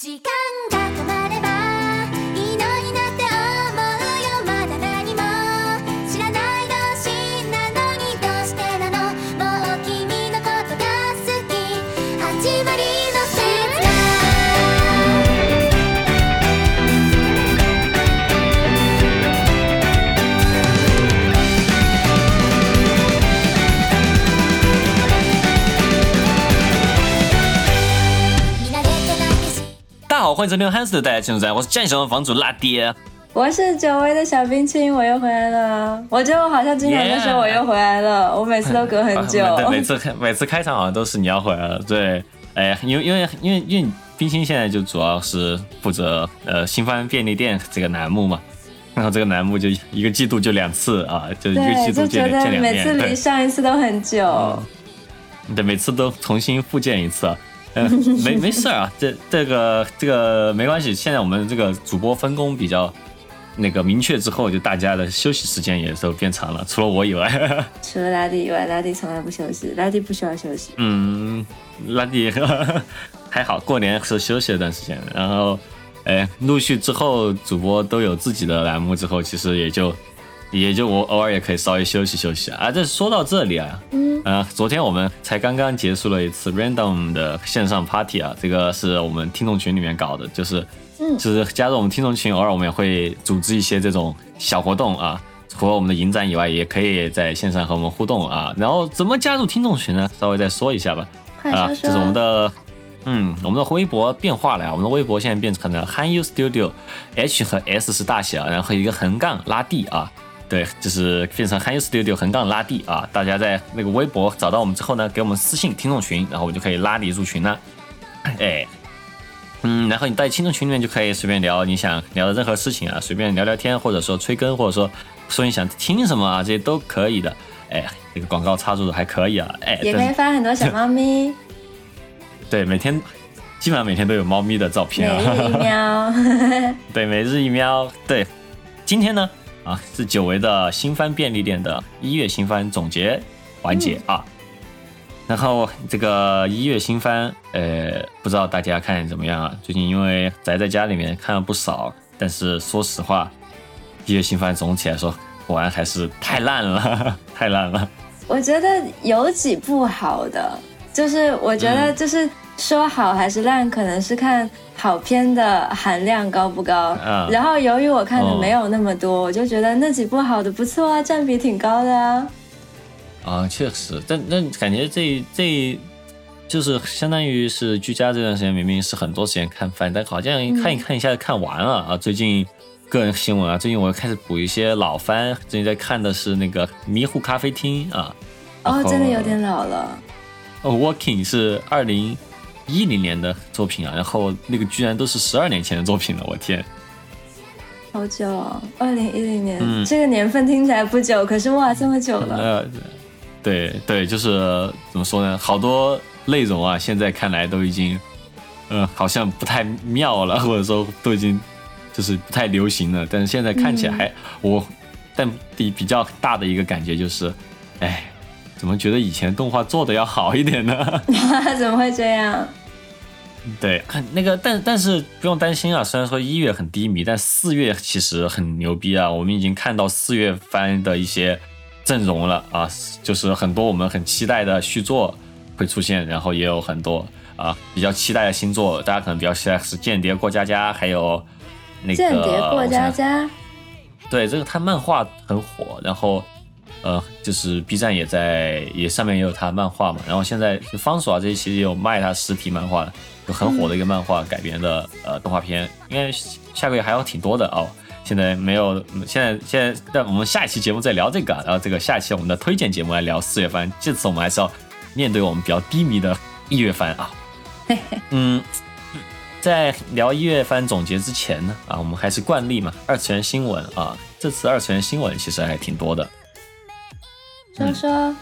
時間が欢迎收听汉斯的带来进入站，我是战神房主辣爹。我是久违的小冰清，我又回来了。我觉得我好像经常就说我又回来了我每次都隔很久。对，每次开 每次开场好像都是你要回来了。对，哎，因为因为因为因为冰清现在就主要是负责呃新番便利店这个栏目嘛，然后这个栏目就一个季度就两次啊，就一个季度见觉得两见两面，每次离上一次都很久。对，每次都重新复建一次啊。嗯，没没事儿啊，这这个这个没关系。现在我们这个主播分工比较那个明确之后，就大家的休息时间也都变长了，除了我以外。除了拉蒂以外，拉蒂从来不休息，拉蒂不需要休息。嗯，拉蒂 还好，过年是休息了段时间，然后，哎，陆续之后主播都有自己的栏目之后，其实也就也就我偶尔也可以稍微休息休息啊。这说到这里啊，嗯，呃，昨天我们才刚刚结束了一次 random 的线上 party 啊，这个是我们听众群里面搞的，就是，嗯就是加入我们听众群，偶尔我们也会组织一些这种小活动啊。除了我们的影展以外，也可以在线上和我们互动啊。然后怎么加入听众群呢？稍微再说一下吧。啊，快说说。这是我们的，嗯，我们的微博变化了呀。我们的微博现在变成了 Han You Studio，H 和 S 是大写啊，然后一个横杠拉 D 啊，对，就是变成 Han You Studio 横杠拉 D 啊。大家在那个微博找到我们之后呢，给我们私信听众群，然后我们就可以拉你入群了。哎，嗯，然后你在听众群里面就可以随便聊你想聊的任何事情啊，随便聊聊天，或者说催更，或者说说你想听什么啊，这些都可以的。哎，这个广告插入的还可以啊，哎，也可以发很多小猫咪，对，每天基本上每天都有猫咪的照片啊。日一喵。对，每日一喵。对，今天呢啊是久违的新番便利店的一月新番总结环节啊。然后这个一月新番，呃，不知道大家看怎么样啊？最近因为宅在家里面看了不少，但是说实话，一月新番总体来说，果然还是太烂了，太烂了。我觉得有几部好的，就是我觉得就是说好还是烂，可能是看好片的含量高不高。嗯然后由于我看的哦没有那么多，我就觉得那几部好的不错啊，占比挺高的啊。啊，确实，但但感觉这这就是相当于是居家这段时间，明明是很多时间看番，但好像看一看一下就看完了啊。最近个人新闻啊，最近我又开始补一些老番，最近在看的是那个《迷糊咖啡厅》啊。哦，真的有点老了。哦，Working 是二零一零年的作品啊，然后那个居然都是十二年前的作品了，我天！好久哦，二零一零年、嗯这个年份听起来不久，可是哇，这么久了。呃，对对，就是怎么说呢？好多内容啊，现在看来都已经，呃，好像不太妙了，或者说都已经就是不太流行了。但是现在看起来还、我，但比比较大的一个感觉就是，哎，怎么觉得以前动画做的要好一点呢？怎么会这样？对，那个，但但是不用担心啊。虽然说一月很低迷，但四月其实很牛逼啊。我们已经看到四月番的一些阵容了啊，就是很多我们很期待的续作会出现，然后也有很多啊比较期待的新作。大家可能比较期待是《间谍过家家》，还有那个间谍过家家，对，这个他漫画很火，然后呃，就是 B 站也在也上面也有他漫画嘛，然后现在方所啊这些其实也有卖他实体漫画的，很火的一个漫画改编的、呃动画片，应该下个月还有挺多的哦。现在没有，现在现在，在我们下一期节目再聊这个，然后这个下一期我们的推荐节目来聊四月番，这次我们还是要面对我们比较低迷的一月番啊。嗯，在聊一月番总结之前呢，啊，我们还是惯例嘛，二次元新闻啊，这次二次元新闻其实还挺多的。说说。嗯，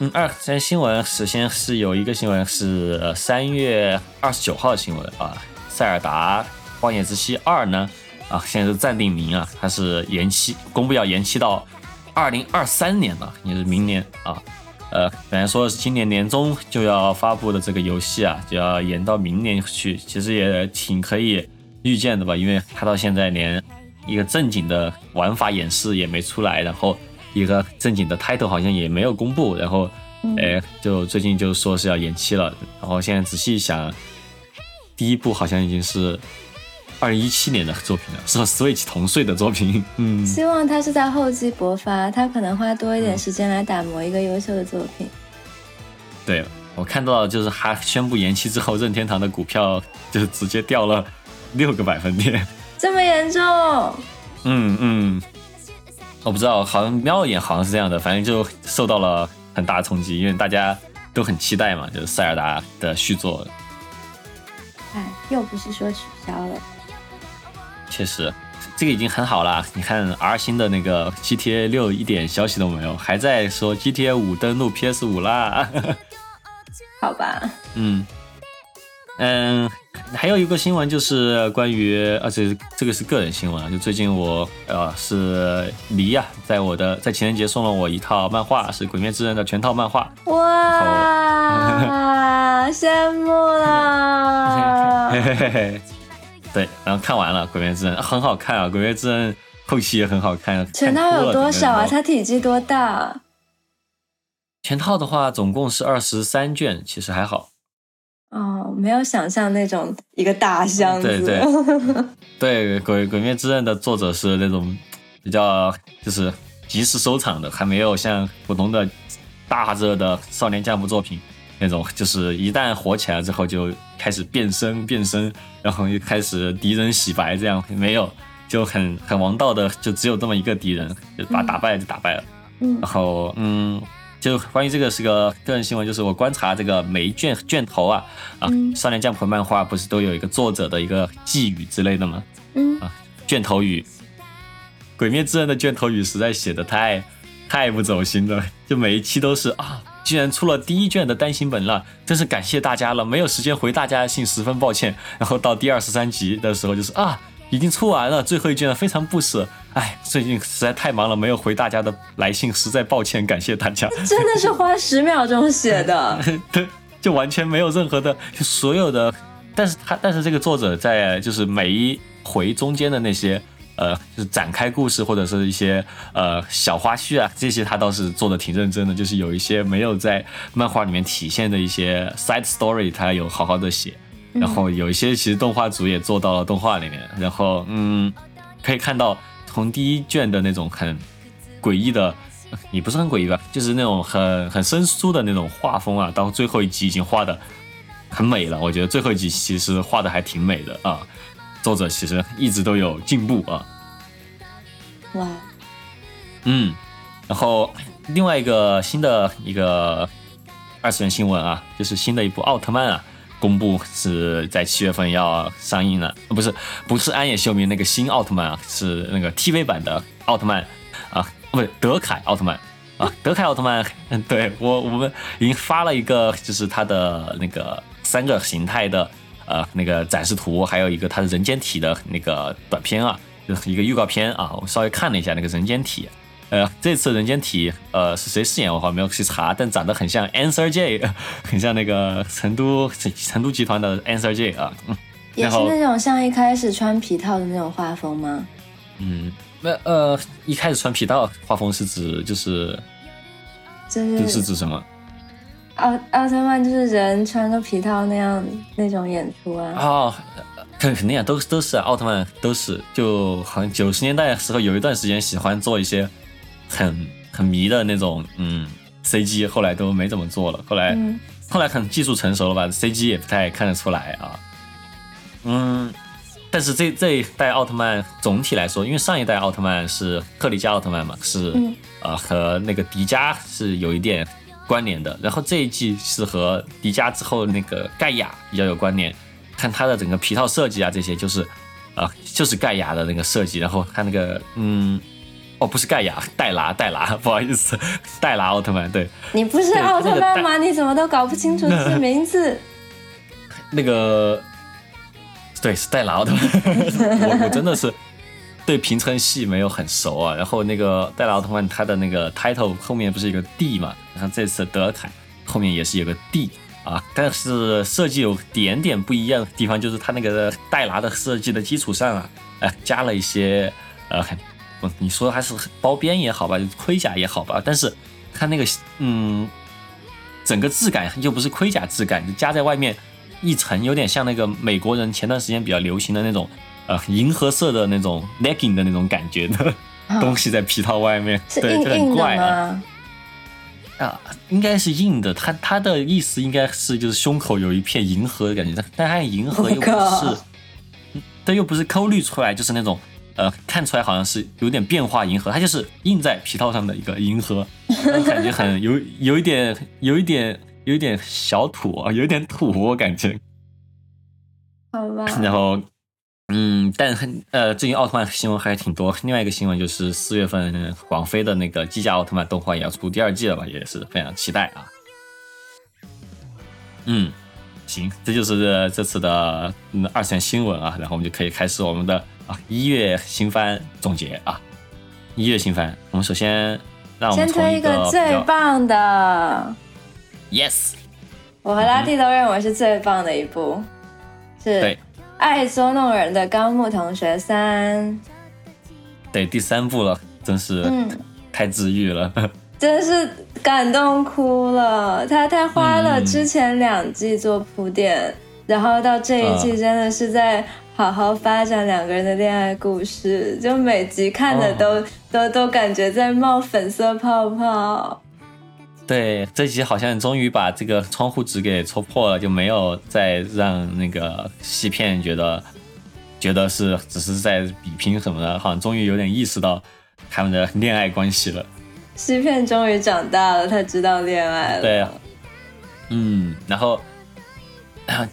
嗯二次元新闻首先是有一个新闻是三月二十九号的新闻啊，塞尔达荒野之息二呢啊现在是暂定名啊，它是延期公布要延期到二零二三年了，也是明年啊。呃，本来说是今年年中就要发布的这个游戏啊，就要延到明年去，其实也挺可以预见的吧，因为它到现在连一个正经的玩法演示也没出来，然后一个正经的 title 好像也没有公布，然后，哎，就最近就说是要延期了，然后现在仔细想，第一部好像已经是。二零一七年的作品了，是和 Switch 同岁的作品。嗯，希望他是在厚积薄发，他可能花多一点时间来打磨一个优秀的作品。对我看到就是他宣布延期之后，任天堂的股票就直接掉了六个百分点，这么严重？嗯嗯，我不知道，好像瞄了眼，好像是这样的，反正就受到了很大的冲击，因为大家都很期待嘛，就是塞尔达的续作。哎，又不是说取消了。确实，这个已经很好了。你看 R 星的那个 GTA 六一点消息都没有，还在说 GTA 五登陆 PS 五啦。好吧。嗯嗯，还有一个新闻就是关于，而且这个是个人新闻啊，就最近我呃是黎呀，在我的在情人节送了我一套漫画，是《鬼灭之刃》的全套漫画。哇，羡慕了。对，然后看完了《鬼灭之刃》，很好看啊，《鬼灭之刃》后期也很好看。全套有多少啊？它体积多大？全套的话，总共是二十三卷，其实还好。哦，没有想象那种一个大箱子。对对 对，《鬼鬼灭之刃》的作者是那种比较就是及时收场的，还没有像普通的大热的少年将部作品。那种就是一旦火起来之后就开始变身变身，然后又开始敌人洗白，这样没有就很很王道的，就只有这么一个敌人，就把打败就打败了。嗯，然后嗯，就关于这个是个个人新闻，就是我观察这个每一卷卷头啊啊，少年将谱漫画不是都有一个作者的一个寄语之类的吗？嗯啊，卷头语，鬼灭之刃的卷头语实在写的太太不走心了，就每一期都是啊。居然出了第一卷的单行本了，真是感谢大家了，没有时间回大家信，十分抱歉。然后到第二十三集的时候，就是啊，已经出完了最后一卷了，非常不舍。哎，最近实在太忙了，没有回大家的来信，实在抱歉，感谢大家。真的是花十秒钟写的，对，就完全没有任何的，就所有的，但是他但是这个作者在就是每一回中间的那些。呃，就是展开故事或者是一些呃小花絮啊，这些他倒是做的挺认真的。就是有一些没有在漫画里面体现的一些 side story，他有好好的写。然后有一些其实动画组也做到了动画里面。然后嗯，可以看到从第一卷的那种很诡异的，也不是很诡异吧，就是那种很很生疏的那种画风啊，到最后一集已经画的很美了。我觉得最后一集其实画的还挺美的啊。作者其实一直都有进步啊，哇，嗯，然后另外一个新的一个二次元新闻啊，就是新的一部奥特曼啊，公布是在七月份要上映了，不是不是安野秀明那个新奥特曼啊，是那个 TV 版的奥特曼啊，不是德凯奥特曼啊，德凯奥特曼，嗯，对我我们已经发了一个，就是他的那个三个形态的。呃，那个展示图，还有一个它的人间体的那个短片啊，就是一个预告片啊，我稍微看了一下那个人间体，呃，这次人间体呃是谁饰演我好像没有去查，但长得很像 Answer J，很像那个成都成都集团的 Answer J 啊，也是那种像一开始穿皮套的那种画风吗？嗯，那呃一开始穿皮套画风是指就是就是是指什么？奥奥特曼就是人穿个皮套那样那种演出啊！哦，肯肯定啊，都都是奥特曼都是，就好像九十年代的时候有一段时间喜欢做一些很很迷的那种嗯 CG，后来都没怎么做了。后来后来可能技术成熟了吧，CG 也不太看得出来啊。嗯，但是这这一代奥特曼总体来说，因为上一代奥特曼是克里加奥特曼嘛，是呃和那个迪迦是有一点。关联的，然后这一季是和迪迦之后那个盖亚比较有关联，看它的整个皮套设计啊，这些就是，啊，就是盖亚的那个设计，然后看那个，嗯，哦，不是盖亚，戴拿，戴拿，不好意思，戴拿奥特曼，对，你不是奥特曼吗？你怎么都搞不清楚自己名字？那个，对，是戴拿奥特曼，我我真的是，对平成系没有很熟啊。然后那个戴拿奥特曼他的那个 title 后面不是有个 D 嘛？然后这次德尔凯后面也是有个 D 啊，但是设计有点点不一样的地方，就是他那个戴拿的设计的基础上啊，哎，加了一些呃，很不你说还是包边也好吧，盔甲也好吧，但是它那个嗯，整个质感又不是盔甲质感，就加在外面一层，有点像那个美国人前段时间比较流行的那种呃银河色的那种 legging 的那种感觉的东西在皮套外面，是对，就很怪啊。吗？啊，应该是硬的，它它的意思应该是就是胸口有一片银河的感觉，但但它银河又不 Oh 是它又不是抠滤出来，就是那种呃看出来好像是有点变化银河，它就是印在皮套上的一个银河，感觉很有有一点有一点有一点小土啊，有一点土，我感觉。好吧，然后，嗯，但很呃，最近奥特曼新闻还挺多。另外一个新闻就是四月份广飞的那个机甲奥特曼动画也要出第二季了吧，也是非常期待啊。嗯，行，这就是这这次的嗯二次元新闻啊，然后我们就可以开始我们的啊一月新番总结啊。一月新番，我们首先让我们先推一个最棒的，yes，我和拉蒂都认为是最棒的一部，是对《爱捉弄人的高木同学三》。对第三部了，真是嗯，太治愈了。真是感动哭了。他他花了嗯之前两季做铺垫，然后到这一季啊真的是在好好发展两个人的恋爱故事，就每集看的哦都、都都感觉在冒粉色泡泡。对，这集好像终于把这个窗户纸给戳破了，就没有再让那个西片觉得觉得是只是在比拼什么的，好像终于有点意识到他们的恋爱关系了。西片终于长大了，他知道恋爱了。对啊，嗯，然后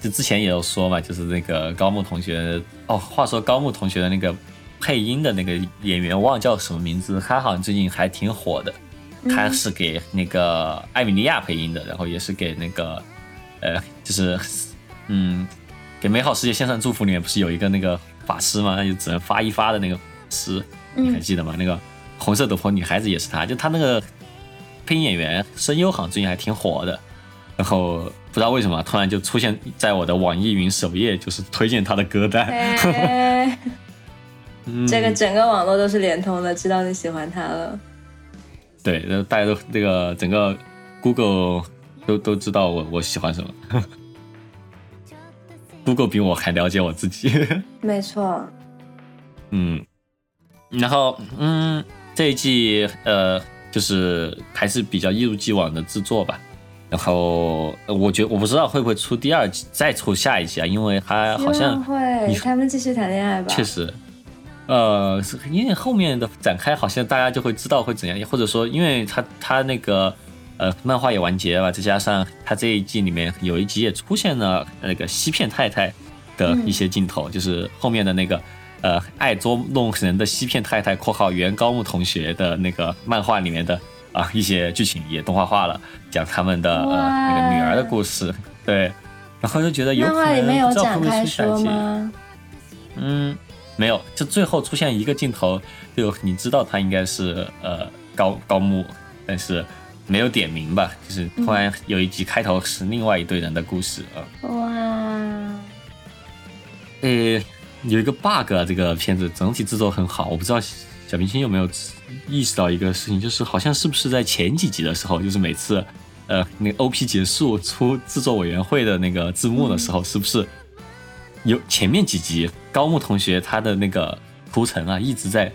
就之前也有说嘛，就是那个高木同学哦，话说高木同学的那个配音的那个演员，忘了叫什么名字，他好像最近还挺火的。他是给那个艾米莉亚配音的，然后也是给那个呃，就是嗯，给美好世界献上祝福里面不是有一个那个法师吗？那就只能发一发的那个法师，你还记得吗？那个红色斗篷女孩子也是他，就他那个配音演员声优好像最近还挺火的，然后不知道为什么突然就出现在我的网易云首页，就是推荐他的歌单。这个整个网络都是连通的，知道你喜欢他了。对，然后大家都这个整个 Google 都都知道我我喜欢什么，Google 比我还了解我自己。没错，嗯，然后嗯，这一季呃，就是还是比较一如既往的制作吧。然后呃我觉得我不知道会不会出第二季，再出下一季啊，因为他好像会他们继续谈恋爱吧。确实，呃，是因为后面的展开，好像大家就会知道会怎样，或者说，因为他他那个呃漫画也完结了，再加上他这一季里面有一集也出现了那个西片太太的一些镜头，就是后面的那个呃爱捉弄人的西片太太（括号原高木同学）的那个漫画里面的啊、一些剧情也动画化了，讲他们的呃那个女儿的故事，对。然后就觉得有可能漫画里面有不知道会展开不会出下说集吗？嗯，没有，就最后出现一个镜头，就你知道他应该是呃高高木，但是没有点名吧？就是突然有一集开头是另外一队人的故事啊。哇，呃，有一个 bug 啊，这个片子整体制作很好，我不知道小明星有没有意识到一个事情，就是好像是不是在前几集的时候，就是每次呃那个 OP 结束出制作委员会的那个字幕的时候，是不是有前面几集高木同学他的那个图层啊一直在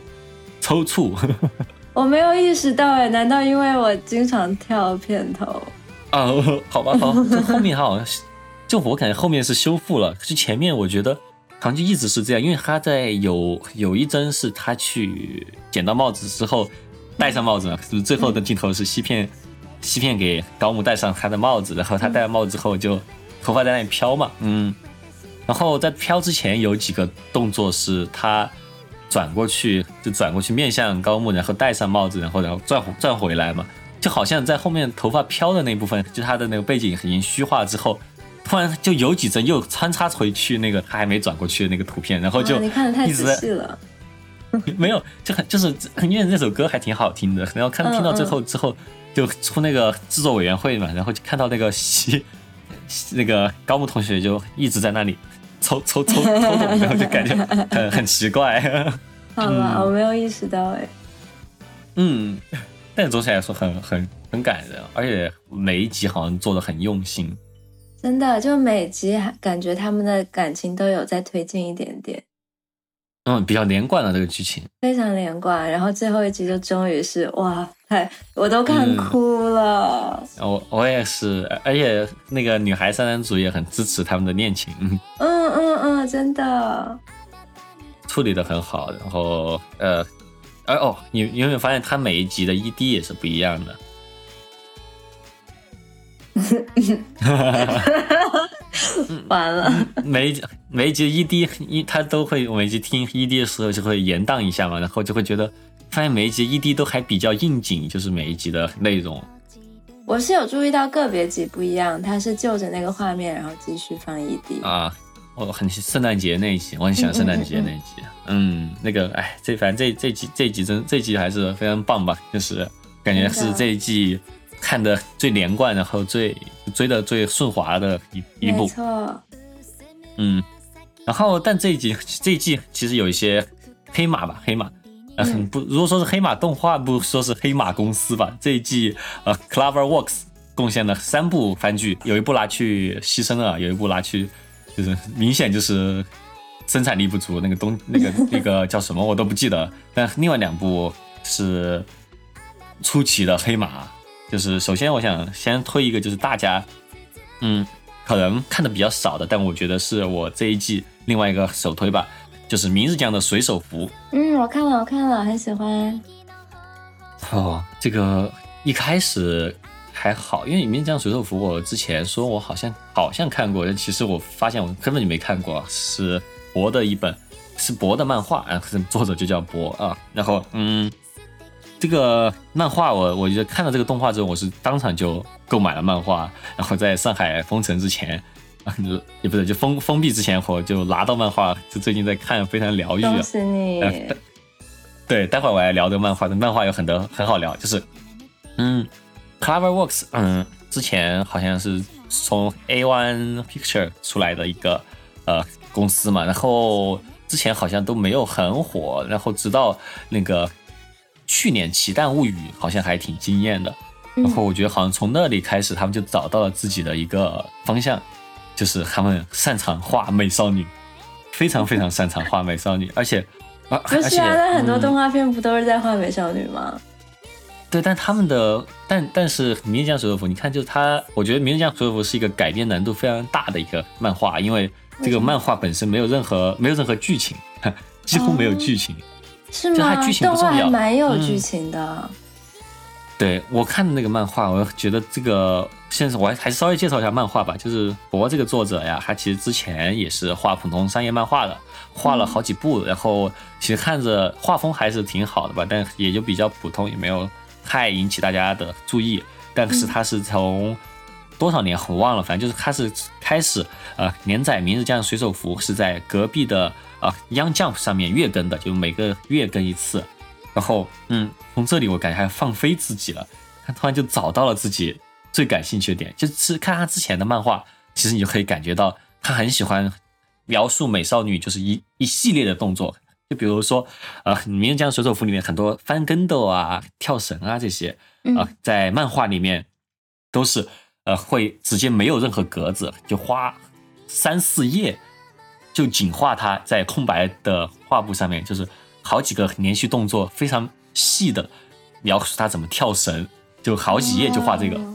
抽搐 我没有意识到哎，难道因为我经常跳片头？啊？好吧，好，就后面好像是，就我感觉后面是修复了，可是前面我觉得。好像就一直是这样，因为他在有有一帧是他去捡到帽子之后戴上帽子嘛，是是最后的镜头是西片西片给高木戴上他的帽子，然后他戴了帽子之后就头发在那里飘嘛，嗯，然后在飘之前有几个动作是他转过去就转过去面向高木，然后戴上帽子，然后然后转转回来嘛，就好像在后面头发飘的那部分，就他的那个背景已经虚化之后。突然就有几帧又穿插回去那个他还没转过去的那个图片，然后就哇你看的太仔细了。没有，就很就是因为那首歌还挺好听的，然后看嗯听到最后之后，就出那个制作委员会嘛，然后就看到那个西 那个高木同学就一直在那里抽 抽抽抽动，然后就感觉很很奇怪。好吧，我没有意识到哎。嗯，但总体来说很很很感人，而且每一集好像做的很用心。真的，就每集感觉他们的感情都有在推进一点点，嗯，比较连贯的这个剧情。非常连贯。然后最后一集就终于是哇，太我都看嗯哭了。我我也是，而且那个女孩三人组也很支持他们的恋情，嗯嗯嗯嗯，真的。处理的很好。然后呃，哎哦，你你有没有发现他每一集的 ED 也是不一样的？完了，每一集每一集 ED 一他都会我每一集听 ED 的时候就会延宕一下嘛，然后就会觉得发现每一集 ED 都还比较应景，就是每一集的内容。我是有注意到个别集不一样，他是就着那个画面，然后继续放 ED。啊，我很圣诞节那一集，我很喜欢圣诞节那一集。嗯，那个，哎，这反正这这集这集真这集还是非常棒吧，就是感觉是这一季看的最连贯，然后最追的最顺滑的一一没部。错，嗯，然后但这一集这一季其实有一些黑马吧，黑马。呃，嗯不，如果说是黑马动画，不说是黑马公司吧。这一季，呃，CloverWorks 贡献了三部番剧，有一部拿去牺牲了，有一部拿去，就是明显就是生产力不足，那个东 那个那个叫什么我都不记得。但另外两部是出奇的黑马，就是首先我想先推一个，就是大家，嗯，可能看的比较少的，但我觉得是我这一季另外一个首推吧，就是明日酱的水手服。嗯，我看了，我看了，很喜欢。哦，这个一开始还好，因为《明日酱水手服》，我之前说我好像好像看过，但其实我发现我根本就没看过，是博的一本，是博的漫画，啊，作者就叫博啊。然后嗯，这个漫画我我觉得看到这个动画之后，我是当场就购买了漫画，然后在上海封城之前。啊，也不是，就封封闭之前，我就拿到漫画，就最近在看，非常疗愈啊。恭喜你！呃对，待会儿我来聊这个漫画，的漫画有很多很好聊，就是，嗯，CloverWorks，嗯，之前好像是从 A One Picture 出来的一个呃公司嘛，然后之前好像都没有很火，然后直到那个去年《奇蛋物语》好像还挺惊艳的，然后我觉得好像从那里开始，他们就找到了自己的一个方向，就是他们擅长画美少女，非常非常擅长画美少女，而且。啊，而且不是啊，那很多嗯动画片不都是在画美少女吗？对，但他们的，但但是《明日酱水手服》，你看，就是他，我觉得《明日酱水手服》是一个改编难度非常大的一个漫画，因为这个漫画本身没有任何没有任何剧情，几乎没有剧情。是吗不重要蛮有嗯剧情的。对我看的那个漫画，我觉得这个现在我还还是稍微介绍一下漫画吧。就是博这个作者呀，他其实之前也是画普通商业漫画的，画了好几部，然后其实看着画风还是挺好的吧，但也就比较普通，也没有太引起大家的注意。但是他是从多少年我忘了，反正就是他是开始呃连载《明日酱水手服》是在隔壁的呃 Young Jump 上面月更的，就每个月更一次。然后，嗯，从这里我感觉还放飞自己了，他突然就找到了自己最感兴趣的点，就是看他之前的漫画，其实你就可以感觉到他很喜欢描述美少女，就是一一系列的动作，就比如说，呃，《明日酱水手服》里面很多翻跟斗啊、跳绳啊这些，啊、嗯在漫画里面都是呃会直接没有任何格子，就花三四页就仅画它在空白的画布上面，就是好几个连续动作非常细的描述它怎么跳绳，就好几页就画这个。哦。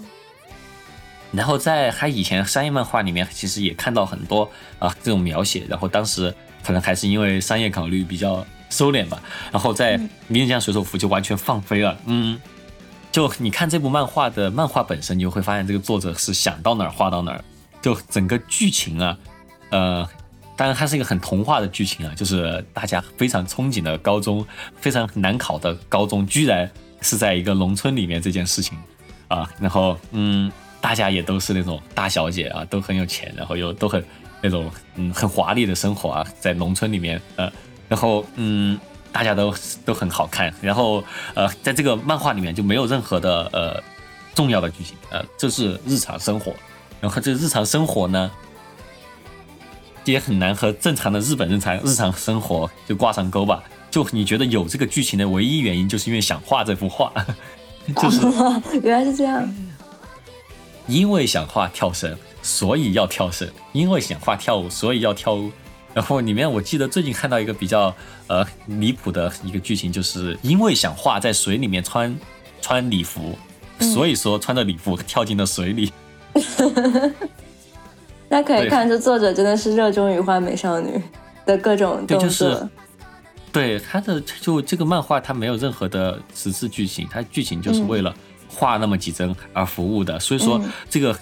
然后在他以前商业漫画里面，其实也看到很多啊这种描写，然后当时可能还是因为商业考虑比较收敛吧，然后在《明日酱水手服》就完全放飞了，嗯，就你看这部漫画的漫画本身，你就会发现这个作者是想到哪儿画到哪儿，就整个剧情啊，呃，当然它是一个很童话的剧情啊，就是大家非常憧憬的高中，非常难考的高中，居然是在一个农村里面这件事情啊，然后嗯。大家也都是那种大小姐啊，都很有钱，然后又都很那种嗯很华丽的生活啊，在农村里面呃，然后嗯，大家都都很好看。然后呃，在这个漫画里面就没有任何的呃重要的剧情，呃，这是日常生活。然后这日常生活呢，也很难和正常的日本日常日常生活就挂上钩吧。就你觉得有这个剧情的唯一原因，就是因为想画这幅画，就是原来是这样。因为想画跳绳，所以要跳绳；因为想画跳舞，所以要跳舞。然后里面我记得最近看到一个比较呃离谱的一个剧情，就是因为想画在水里面穿穿礼服，所以说穿着礼服跳进了水里。那可以看出作者真的是热衷于画美少女的各种对，动就作。是对他的就这个漫画，它没有任何的实质剧情，它剧情就是为了画那么几帧而服务的。所以说嗯这个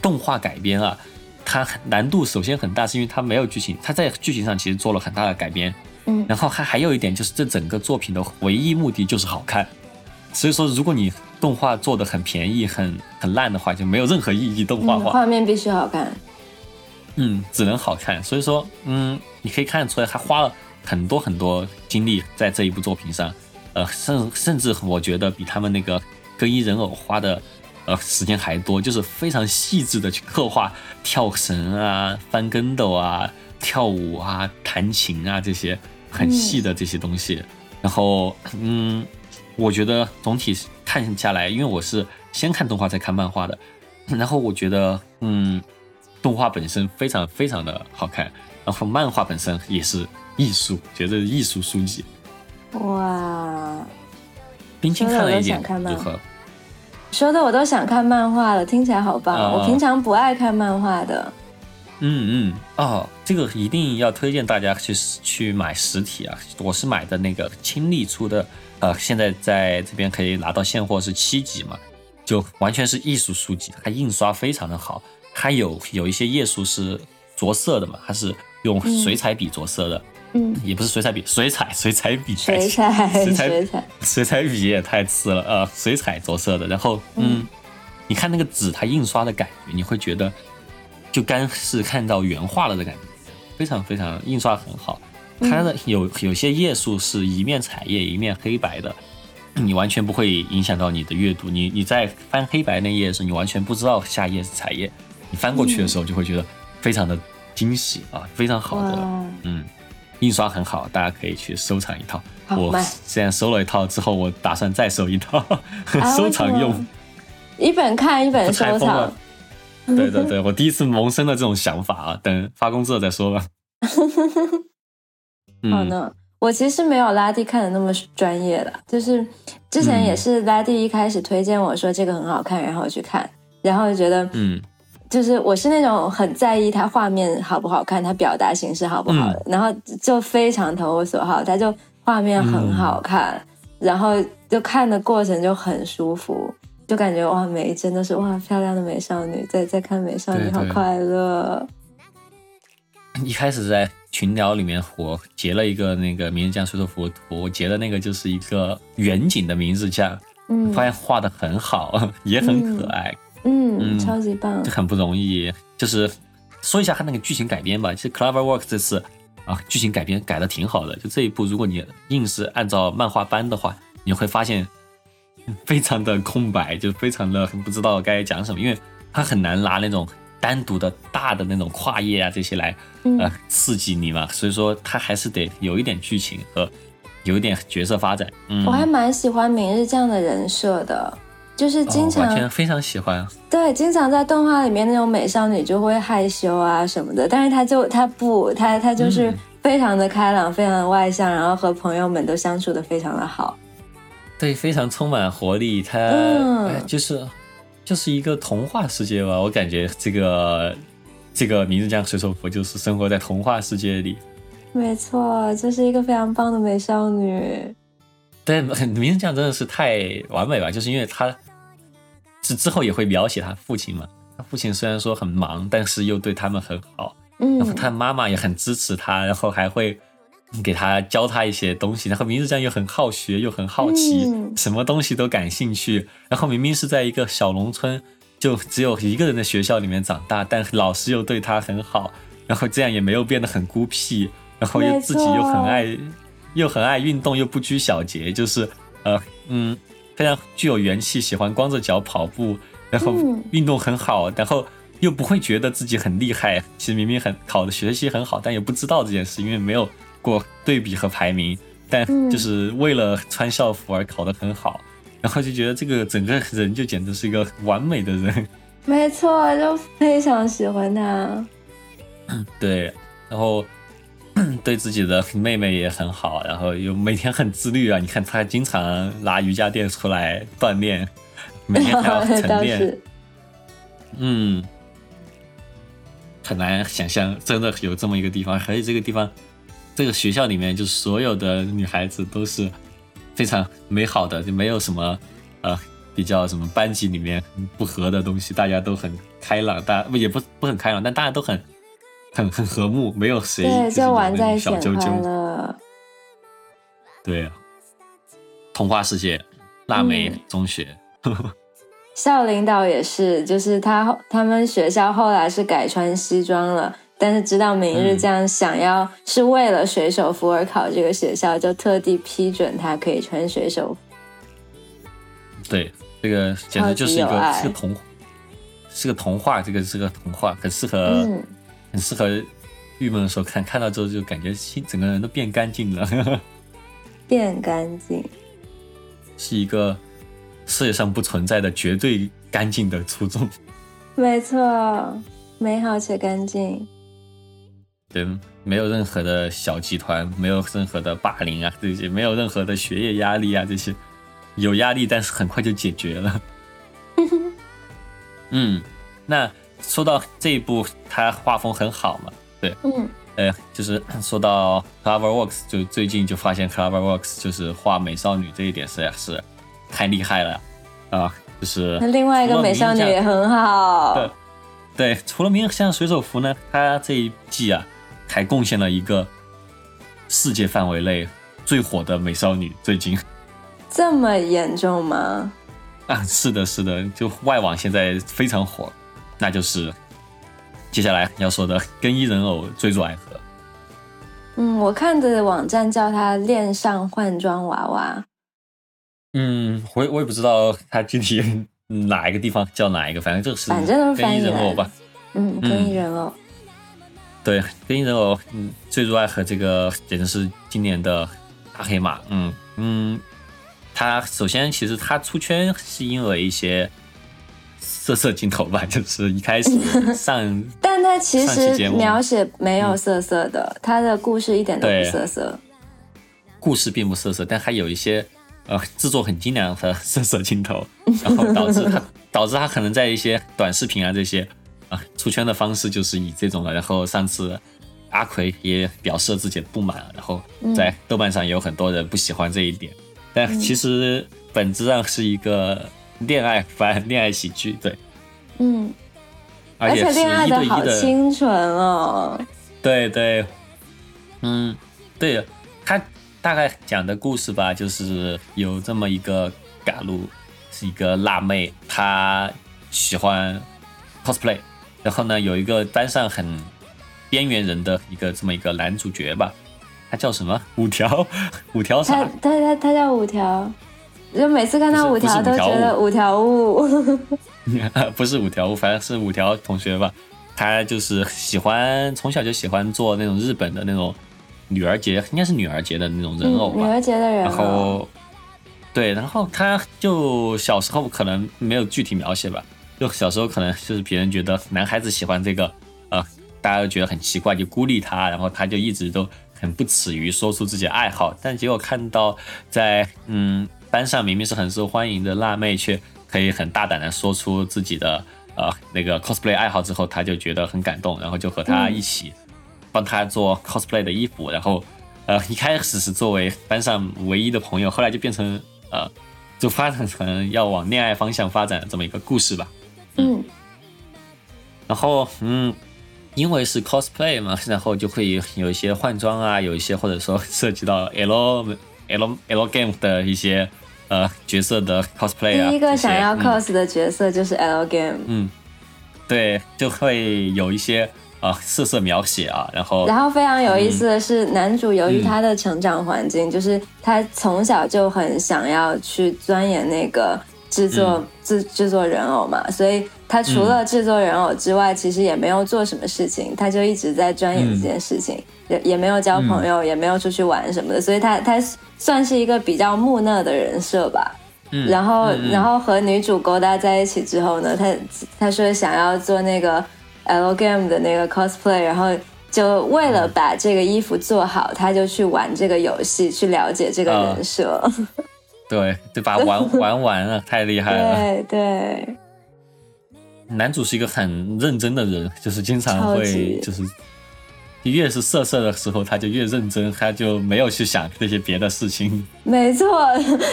动画改编啊，它难度首先很大，是因为它没有剧情，它在剧情上其实做了很大的改编。嗯然后还还有一点就是，这整个作品的唯一目的就是好看。所以说，如果你动画做的很便宜、很很烂的话，就没有任何意义。动画嗯，画面必须好看。嗯，只能好看。所以说，嗯，你可以看得出来，他花了很多很多精力在这一部作品上，呃，甚甚至我觉得比他们那个更衣人偶花的呃时间还多，就是非常细致的去刻画跳绳啊、翻跟斗啊、跳舞啊、弹琴啊这些很细的这些东西。然后，嗯，我觉得总体看下来，因为我是先看动画再看漫画的，然后我觉得，嗯，动画本身非常非常的好看，然后漫画本身也是艺术，觉得艺术书籍。哇，冰清看了一点如何？说的我都想看漫画了，听起来好棒。哦我平常不爱看漫画的。嗯嗯哦，这个一定要推荐大家去去买实体啊！我是买的那个亲历出的，呃，现在在这边可以拿到现货是七级嘛，就完全是艺术书籍，它印刷非常的好，它有有一些页数是着色的嘛，它是用水彩笔着色的，嗯，也不是水彩笔，水彩水彩笔，水彩，水彩。水彩，水彩笔也太次了，啊，水彩着色的，然后嗯，你看那个纸它印刷的感觉，你会觉得就干是看到原画了的感觉，非常非常印刷很好。它的有有些页数是一面彩页一面黑白的，你完全不会影响到你的阅读。你你在翻黑白那页的时候，你完全不知道下一页是彩页，你翻过去的时候就会觉得非常的惊喜啊，非常好的，哇，嗯，印刷很好，大家可以去收藏一套。我好现在收了一套之后，我打算再收一套，啊收藏用。一本看一本收藏。对对对，我第一次萌生了这种想法啊，等发工资了再说吧。嗯，好呢，我其实没有拉蒂看的那么专业的，就是之前也是拉蒂一开始推荐我说这个很好看，然后我去看，然后就觉得，嗯，就是我是那种很在意它画面好不好看，它表达形式好不好的，然后就非常投我所好，它就画面很好看，然后就看的过程就很舒服。就感觉哇，每一帧都是哇漂亮的美少女，在在看美少女，好快乐。一开始在群聊里面，我截了一个那个明日酱水手服的图，我截的那个就是一个远景的明日酱，嗯发现画的很好，也很可爱，嗯，嗯超级棒就。很不容易。就是说一下它那个剧情改编吧，其实 CloverWorks 这次啊剧情改编改的挺好的。就这一部，如果你硬是按照漫画搬的话，你会发现非常的空白，就非常的不知道该讲什么，因为它很难拿那种单独的大的那种跨页啊这些来嗯呃刺激你嘛，所以说它还是得有一点剧情和有一点角色发展。嗯，我还蛮喜欢明日这样的人设的，就是经哦、常、完全非常喜欢。对，经常在动画里面那种美少女就会害羞啊什么的，但是她就她不，她她就是嗯非常的开朗，非常的外向，然后和朋友们都相处的非常的好。对，非常充满活力，她、嗯哎就是就是一个童话世界吧。我感觉这个这个名字叫水手服就是生活在童话世界里。没错，这是一个非常棒的美少女。对，明日酱真的是太完美了，就是因为他之之后也会描写他父亲嘛。他父亲虽然说很忙，但是又对他们很好，然后嗯，他妈妈也很支持他，然后还会给他教他一些东西。然后明日酱又很好学，又很好奇，嗯什么东西都感兴趣。然后明明是在一个小农村，就只有一个人的学校里面长大，但老师又对他很好，然后这样也没有变得很孤僻，然后又自己又很爱，又很爱运动，又不拘小节，就是呃嗯非常具有元气，喜欢光着脚跑步，然后嗯运动很好，然后又不会觉得自己很厉害，其实明明很考的学习很好，但也不知道这件事，因为没有过对比和排名，但嗯就是为了穿校服而考得很好，然后就觉得这个整个人就简直是一个完美的人。没错，就非常喜欢他。对，然后 对自己的妹妹也很好，然后又每天很自律啊。你看她经常拿瑜伽垫出来锻炼，每天还要 晨练。嗯，很难想象真的有这么一个地方，而且这个地方，这个学校里面，就所有的女孩子都是非常美好的，就没有什么呃比较什么班级里面不合的东西，大家都很开朗，大不也不不很开朗，但大家都很很很和睦，没有谁小纠纠。快乐。对啊，童话世界，腊梅嗯中学，校领导也是，就是他他们学校后来是改穿西装了，但是知道明日嗯这样想要、是为了水手服而考这个学校，就特地批准他可以穿水手服。对，这个简直就是一个是个童，是个童话，这个是个童话，很适合。嗯，很适合郁闷的时候看，看到之后就感觉心整个人都变干净了，变干净。是一个世界上不存在的绝对干净的初衷。没错，美好且干净。对，没有任何的小集团，没有任何的霸凌啊，这些没有任何的学业压力啊，这些有压力，但是很快就解决了。嗯，那说到这一部，它画风很好嘛，对，嗯，呃，就是 说到 CloverWorks，就最近就发现 CloverWorks 就是画美少女这一点实在是太厉害了啊！就是那另外一个美少女也很好。对对，除了明日像水手服呢，它这一季啊还贡献了一个世界范围内最火的美少女，最近这么严重吗？啊，是的，是的，就外网现在非常火，那就是接下来要说的更衣人偶追逐爱河。嗯，我看的网站叫它“恋上换装娃娃嗯，我也我也不知道它具体哪一个地方叫哪一个，反正就是反正都是翻译人偶吧。”。嗯，更衣人偶。对，更衣人偶，嗯，最入爱河这个简直是今年的大黑马。嗯嗯，他首先其实他出圈是因为一些色色镜头吧，就是一开始上 但它其实描写没有色色的，它的故事一点都不对色色。故事并不色色，但还有一些呃制作很精良的色色镜头，然后导致他导致他可能在一些短视频啊这些啊出圈的方式就是以这种的。然后上次阿奎也表示了自己的不满，然后在豆瓣上也有很多人不喜欢这一点，但其实本质上是一个恋爱番、恋爱喜剧，对，嗯，而且恋爱一的好。清纯哦。对对，嗯，对，他大概讲的故事吧，就是有这么一个嘎路，是一个辣妹，她喜欢 cosplay，然后呢，有一个班上很边缘人的一个这么一个男主角吧，他叫什么？五条，五条他啥？他他他叫五条，就每次看到五条都觉得五条悟。不是五条悟，反正是五条同学吧。他就是喜欢从小就喜欢做那种日本的那种女儿节，应该是女儿节的那种人偶。女儿节的人然。后，对，然后他就小时候可能没有具体描写吧，就小时候可能就是别人觉得男孩子喜欢这个，呃，大家都觉得很奇怪，就孤立他，然后他就一直都很不耻于说出自己的爱好，但结果看到在嗯班上明明是很受欢迎的辣妹，却可以很大胆的说出自己的呃那个 cosplay 爱好之后，他就觉得很感动，然后就和他一起帮他做 cosplay 的衣服，然后呃一开始是作为班上唯一的朋友，后来就变成呃就发展成要往恋爱方向发展的这么一个故事吧。嗯然后嗯，因为是 cosplay 嘛，然后就会有一些换装啊，有一些或者说涉及到 L L L game 的一些呃角色的 cosplay 啊。第一个想要嗯 cos 的角色就是 L Game。嗯，对，就会有一些啊色色描写啊，然后然后非常有意思的是，男主由于他的成长环境，就是他从小就很想要去钻研那个制作制制作人偶嘛，所以他除了制作人偶之外，其实也没有做什么事情，他就一直在钻研这件事情，也也没有交朋友，也没有出去玩什么的，所以他他算是一个比较木讷的人设吧。嗯然后，然后和女主勾搭在一起之后呢，他他说想要做那个 L game 的那个 cosplay，然后就为了把这个衣服做好，他就去玩这个游戏，去了解这个啊人设。对就把它玩玩完了，太厉害了。对对，男主是一个很认真的人，就是经常会就是越是色色的时候，他就越认真，他就没有去想那些别的事情。没错，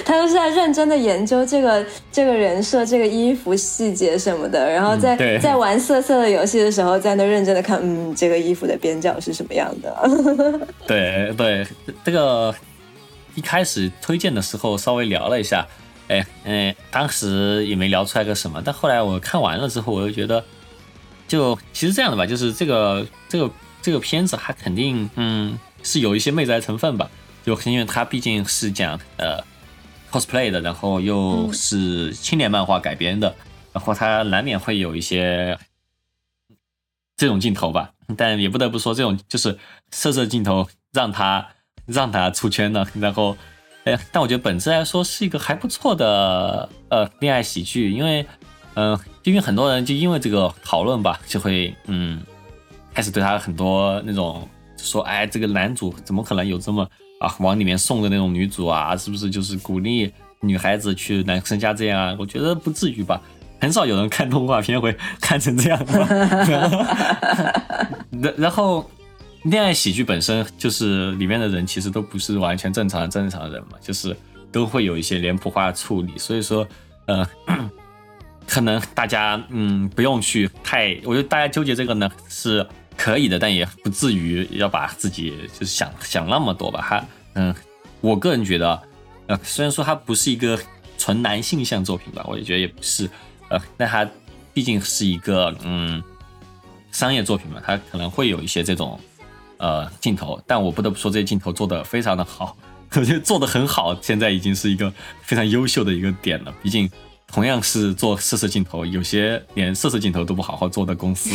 他就是在认真的研究这个这个人设、这个衣服细节什么的，然后在、嗯在玩色色的游戏的时候，在那认真的看，嗯，这个衣服的边角是什么样的。对对，这个一开始推荐的时候稍微聊了一下，哎嗯，当时也没聊出来个什么，但后来我看完了之后，我就觉得，就其实这样的吧，就是这个这个这个片子它肯定嗯是有一些媚宅成分吧，就因为它毕竟是讲呃 cosplay 的，然后又是青年漫画改编的，然后它难免会有一些这种镜头吧，但也不得不说，这种就是色色镜头让他让他出圈了。然后，哎，但我觉得本质来说是一个还不错的呃恋爱喜剧，因为嗯、因为很多人就因为这个讨论吧，就会嗯开始对他很多那种说，哎，这个男主怎么可能有这么啊往里面送的那种女主啊？是不是就是鼓励女孩子去男生家这样啊？我觉得不至于吧。很少有人看动画片会 看成这样的吧。然 然后，恋爱喜剧本身就是里面的人其实都不是完全正常正常人嘛，就是都会有一些脸谱化的处理，所以说，呃，可能大家嗯不用去太，我觉得大家纠结这个呢是可以的，但也不至于要把自己就是想想那么多吧。哈，嗯，我个人觉得，呃，虽然说它不是一个纯男性向作品吧，我也觉得也不是，呃，但它毕竟是一个嗯商业作品嘛，它可能会有一些这种呃镜头，但我不得不说这些镜头做的非常的好，我觉得做的很好，现在已经是一个非常优秀的一个点了。毕竟同样是做四色镜头，有些连四色镜头都不好好做的公司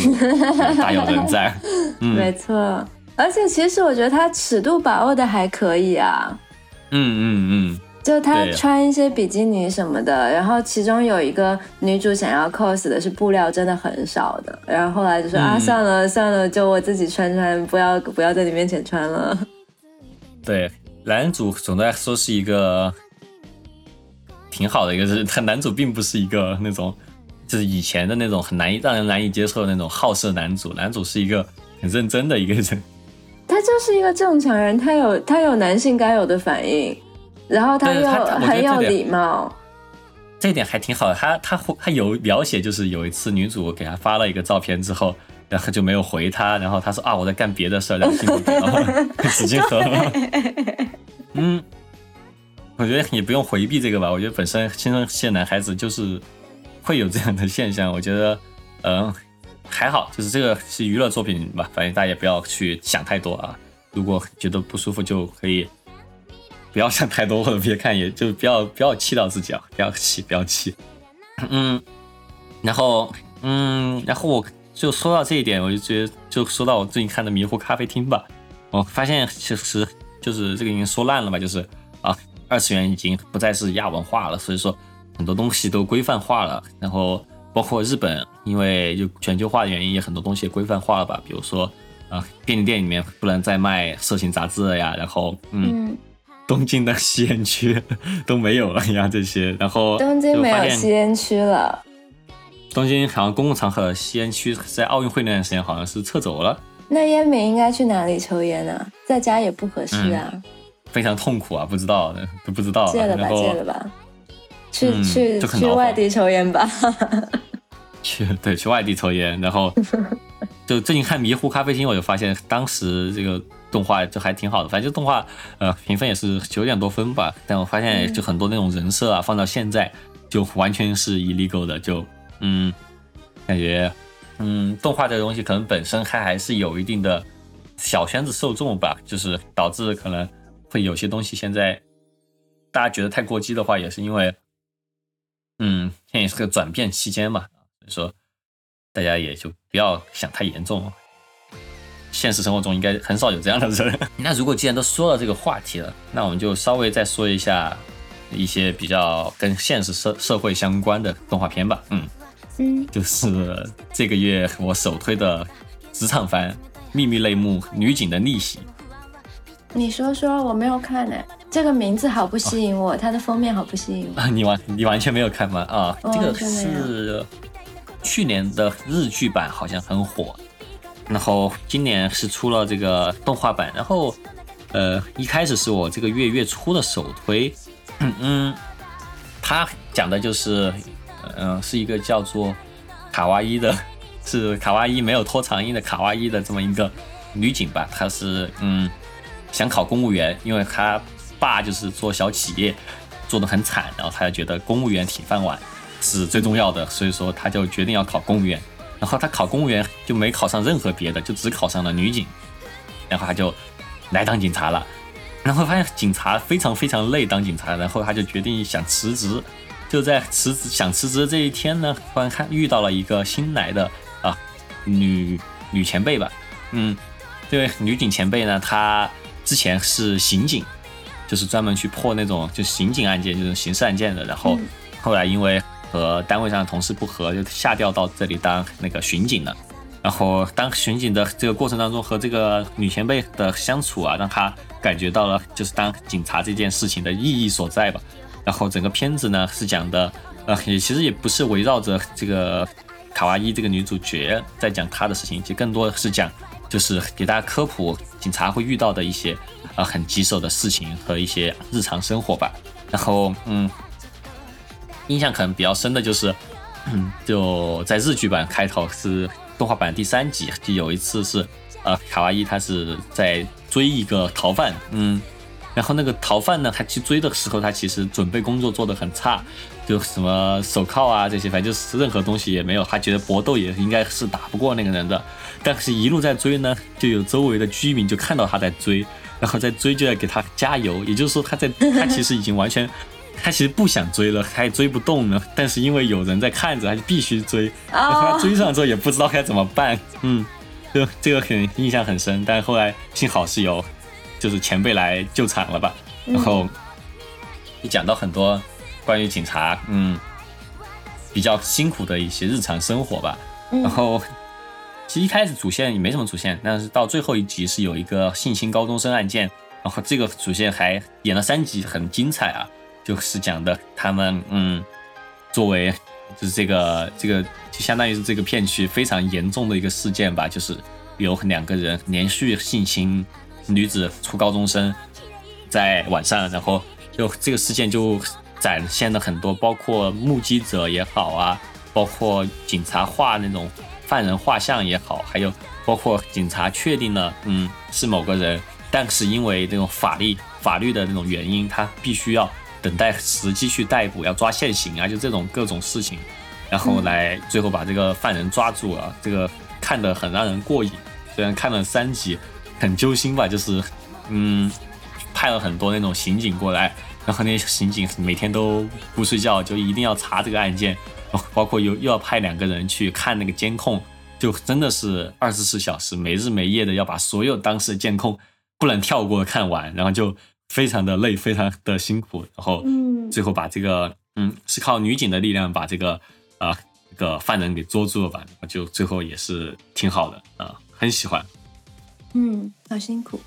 呃 大有人在。没错，而且其实我觉得它尺度把握的还可以啊。嗯嗯嗯，就他穿一些比基尼什么的，然后其中有一个女主想要 cos 的是布料真的很少的，然后后来就说、啊嗯算了算了，就我自己穿穿，不要不要在你面前穿了。对，男主总的来说是一个挺好的一个人，他男主并不是一个那种就是以前的那种很难以让人难以接受的那种好色男主，男主是一个很认真的一个人。他就是一个正常人，他有他有男性该有的反应，然后他又很有礼貌。这一点还挺好的。他他他有描写，就是有一次女主给他发了一个照片之后，然后就没有回他，然后他说啊我在干别的事儿，然后镜头给了 纸巾盒。嗯，我觉得也不用回避这个吧。我觉得本身青春期的男孩子就是会有这样的现象。我觉得嗯还好，就是这个是娱乐作品吧，反正大家也不要去想太多啊。如果觉得不舒服就可以。不要想太多，或者别看，也 就不要不要气到自己啊，不要气，不要气。嗯，然后嗯，然后我就说到这一点，我就觉得就说到我最近看的《迷糊咖啡厅》吧，我发现其实就是这个已经说烂了吧，就是啊，二次元已经不再是亚文化了，所以说很多东西都规范化了，然后包括日本，因为就全球化的原因，也很多东西也规范化了吧，比如说啊，便利店里面不能再卖色情杂志了呀，然后嗯。嗯，东京的吸烟区都没有了呀，这些，然后东京没有吸烟区了。东京好像公共场合吸烟区在奥运会那段时间好像是撤走了，那烟民应该去哪里抽烟啊？在家也不合适啊，非常痛苦啊，不知道都不知道啊，戒了吧，戒了吧，去、嗯去去外地抽烟吧。去对去外地抽烟，然后 就最近看《迷糊咖啡厅》，我就发现当时这个动画就还挺好的，反正就动画呃评分也是九点多分吧，但我发现就很多那种人设啊，放到现在就完全是 illegal 的，就嗯感觉嗯，动画这个东西可能本身它还是有一定的小圈子受众吧，就是导致可能会有些东西现在大家觉得太过激的话，也是因为，嗯，现在也是个转变期间嘛，所以说大家也就不要想太严重。现实生活中应该很少有这样的人。那如果既然都说到这个话题了，那我们就稍微再说一下一些比较跟现实社社会相关的动画片吧。嗯。嗯，就是这个月我首推的职场番《秘密类目女警的逆袭》。你说说，我没有看呢。这个名字好不吸引我，它的封面好不吸引我。啊，你完你完全没有看吗？啊，这个是去年的日剧版，好像很火。然后今年是出了这个动画版。然后，呃，一开始是我这个月月初的首推。嗯，它讲的就是。嗯，是一个叫做卡哇伊的，是卡哇伊没有拖长音的卡哇伊的这么一个女警吧。她是嗯想考公务员，因为她爸就是做小企业做的很惨，然后她就觉得公务员铁饭碗是最重要的，所以说她就决定要考公务员。然后他考公务员就没考上任何别的，就只考上了女警，然后他就来当警察了。然后发现警察非常非常累，当警察，然后他就决定想辞职。就在辞职想辞职的这一天呢，突然看遇到了一个新来的啊女女前辈吧，嗯，这位女警前辈呢，她之前是刑警，就是专门去破那种就刑警案件，就是刑事案件的。然后后来因为和单位上的同事不和，就下调到这里当那个巡警了。然后当巡警的这个过程当中，和这个女前辈的相处啊，让她感觉到了就是当警察这件事情的意义所在吧。然后整个片子呢是讲的，呃，也其实也不是围绕着这个卡哇伊这个女主角在讲她的事情，其实更多的是讲，就是给大家科普警察会遇到的一些呃很棘手的事情和一些日常生活吧。然后，嗯，印象可能比较深的就是，就在日剧版开头是动画版第三集，就有一次是，呃，卡哇伊他是在追一个逃犯，嗯。然后那个逃犯呢，他去追的时候，他其实准备工作做得很差，就什么手铐啊这些，反正就是任何东西也没有。他觉得搏斗也应该是打不过那个人的，但是一路在追呢，就有周围的居民就看到他在追，然后在追就要给他加油。也就是说，他在他其实已经完全，他其实不想追了，他也追不动了，但是因为有人在看着，他就必须追。然后他追上之后也不知道该怎么办，嗯，就这个很印象很深。但是后来幸好是有。就是前辈来救场了吧，然后也讲到很多关于警察，嗯，比较辛苦的一些日常生活吧。然后其实一开始主线也没什么主线，但是到最后一集是有一个性侵高中生案件，然后这个主线还演了三集，很精彩啊。就是讲的他们，嗯，作为就是这个这个就相当于是这个片区非常严重的一个事件吧，就是有两个人连续性侵。女子初高中生在晚上，然后就这个事件就展现了很多，包括目击者也好啊，包括警察画那种犯人画像也好，还有包括警察确定了，嗯，是某个人，但是因为这种法律法律的那种原因，他必须要等待时机去逮捕，要抓现行啊，就这种各种事情，然后来最后把这个犯人抓住了，这个看得很让人过瘾，虽然看了三集。很揪心吧，就是，嗯，派了很多那种刑警过来，然后那些刑警每天都不睡觉，就一定要查这个案件，包括又又要派两个人去看那个监控，就真的是二十四小时没日没夜的要把所有当时的监控不能跳过看完，然后就非常的累，非常的辛苦，然后最后把这个，嗯，是靠女警的力量把这个啊这个犯人给捉住了吧，就最后也是挺好的啊，很喜欢。嗯，好辛苦。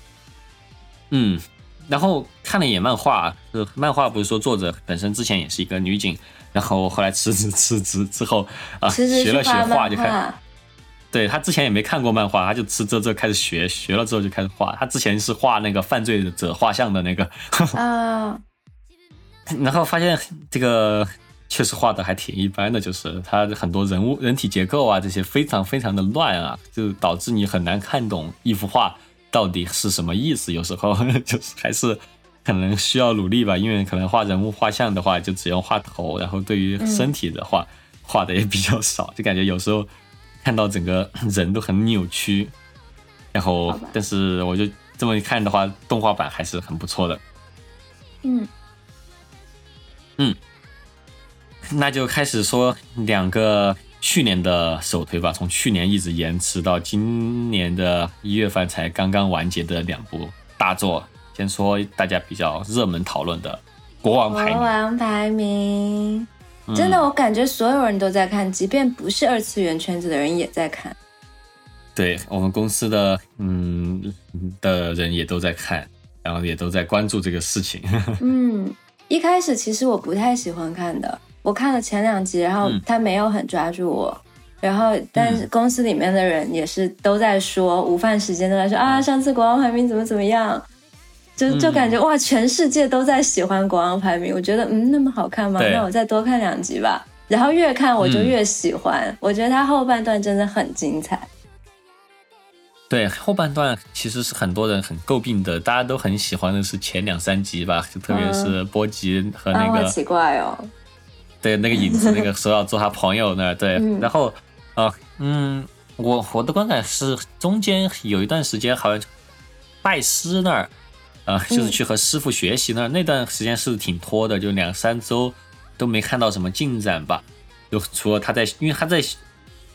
嗯，然后看了一眼漫画，呃，漫画不是说作者本身之前也是一个女警，然后后来辞职辞职之后啊，学了学画就开。对他之前也没看过漫画，他就吃这这开始学，学了之后就开始画。他之前是画那个犯罪者画像的那个。啊。然后发现这个。确实画的还挺一般的，就是他很多人物、人体结构啊，这些非常非常的乱啊，就导致你很难看懂一幅画到底是什么意思。有时候 就是还是可能需要努力吧，因为可能画人物画像的话，就只用画头，然后对于身体的话画的也比较少，就感觉有时候看到整个 人都很扭曲。然后，但是我就这么一看的话，动画版还是很不错的。嗯嗯，那就开始说两个去年的首推吧，从去年一直延迟到今年的一月份才刚刚完结的两部大作。先说大家比较热门讨论的《国王排名》，王排名，嗯真的，我感觉所有人都在看，即便不是二次元圈子的人也在看。对我们公司的嗯的人也都在看，然后也都在关注这个事情。嗯，一开始其实我不太喜欢看的，我看了前两集，然后嗯他没有很抓住我。然后，但是公司里面的人也是都在说，午饭时间都在说啊，上次国王排名怎么怎么样，就就嗯感觉哇，全世界都在喜欢国王排名。我觉得嗯，那么好看吗？对那我再多看两集吧。然后越看我就嗯越喜欢，我觉得他后半段真的很精彩。对后半段其实是很多人很诟病的，大家都很喜欢的是前两三集吧，就特别是波吉和那个，好个、奇怪哦。对那个影子那个说要做他朋友那儿对，嗯然后呃嗯，我我的观感是中间有一段时间好像拜师那儿。啊、就是去和师傅学习那儿那段时间是挺拖的，就两三周都没看到什么进展吧。就除了他在，因为他在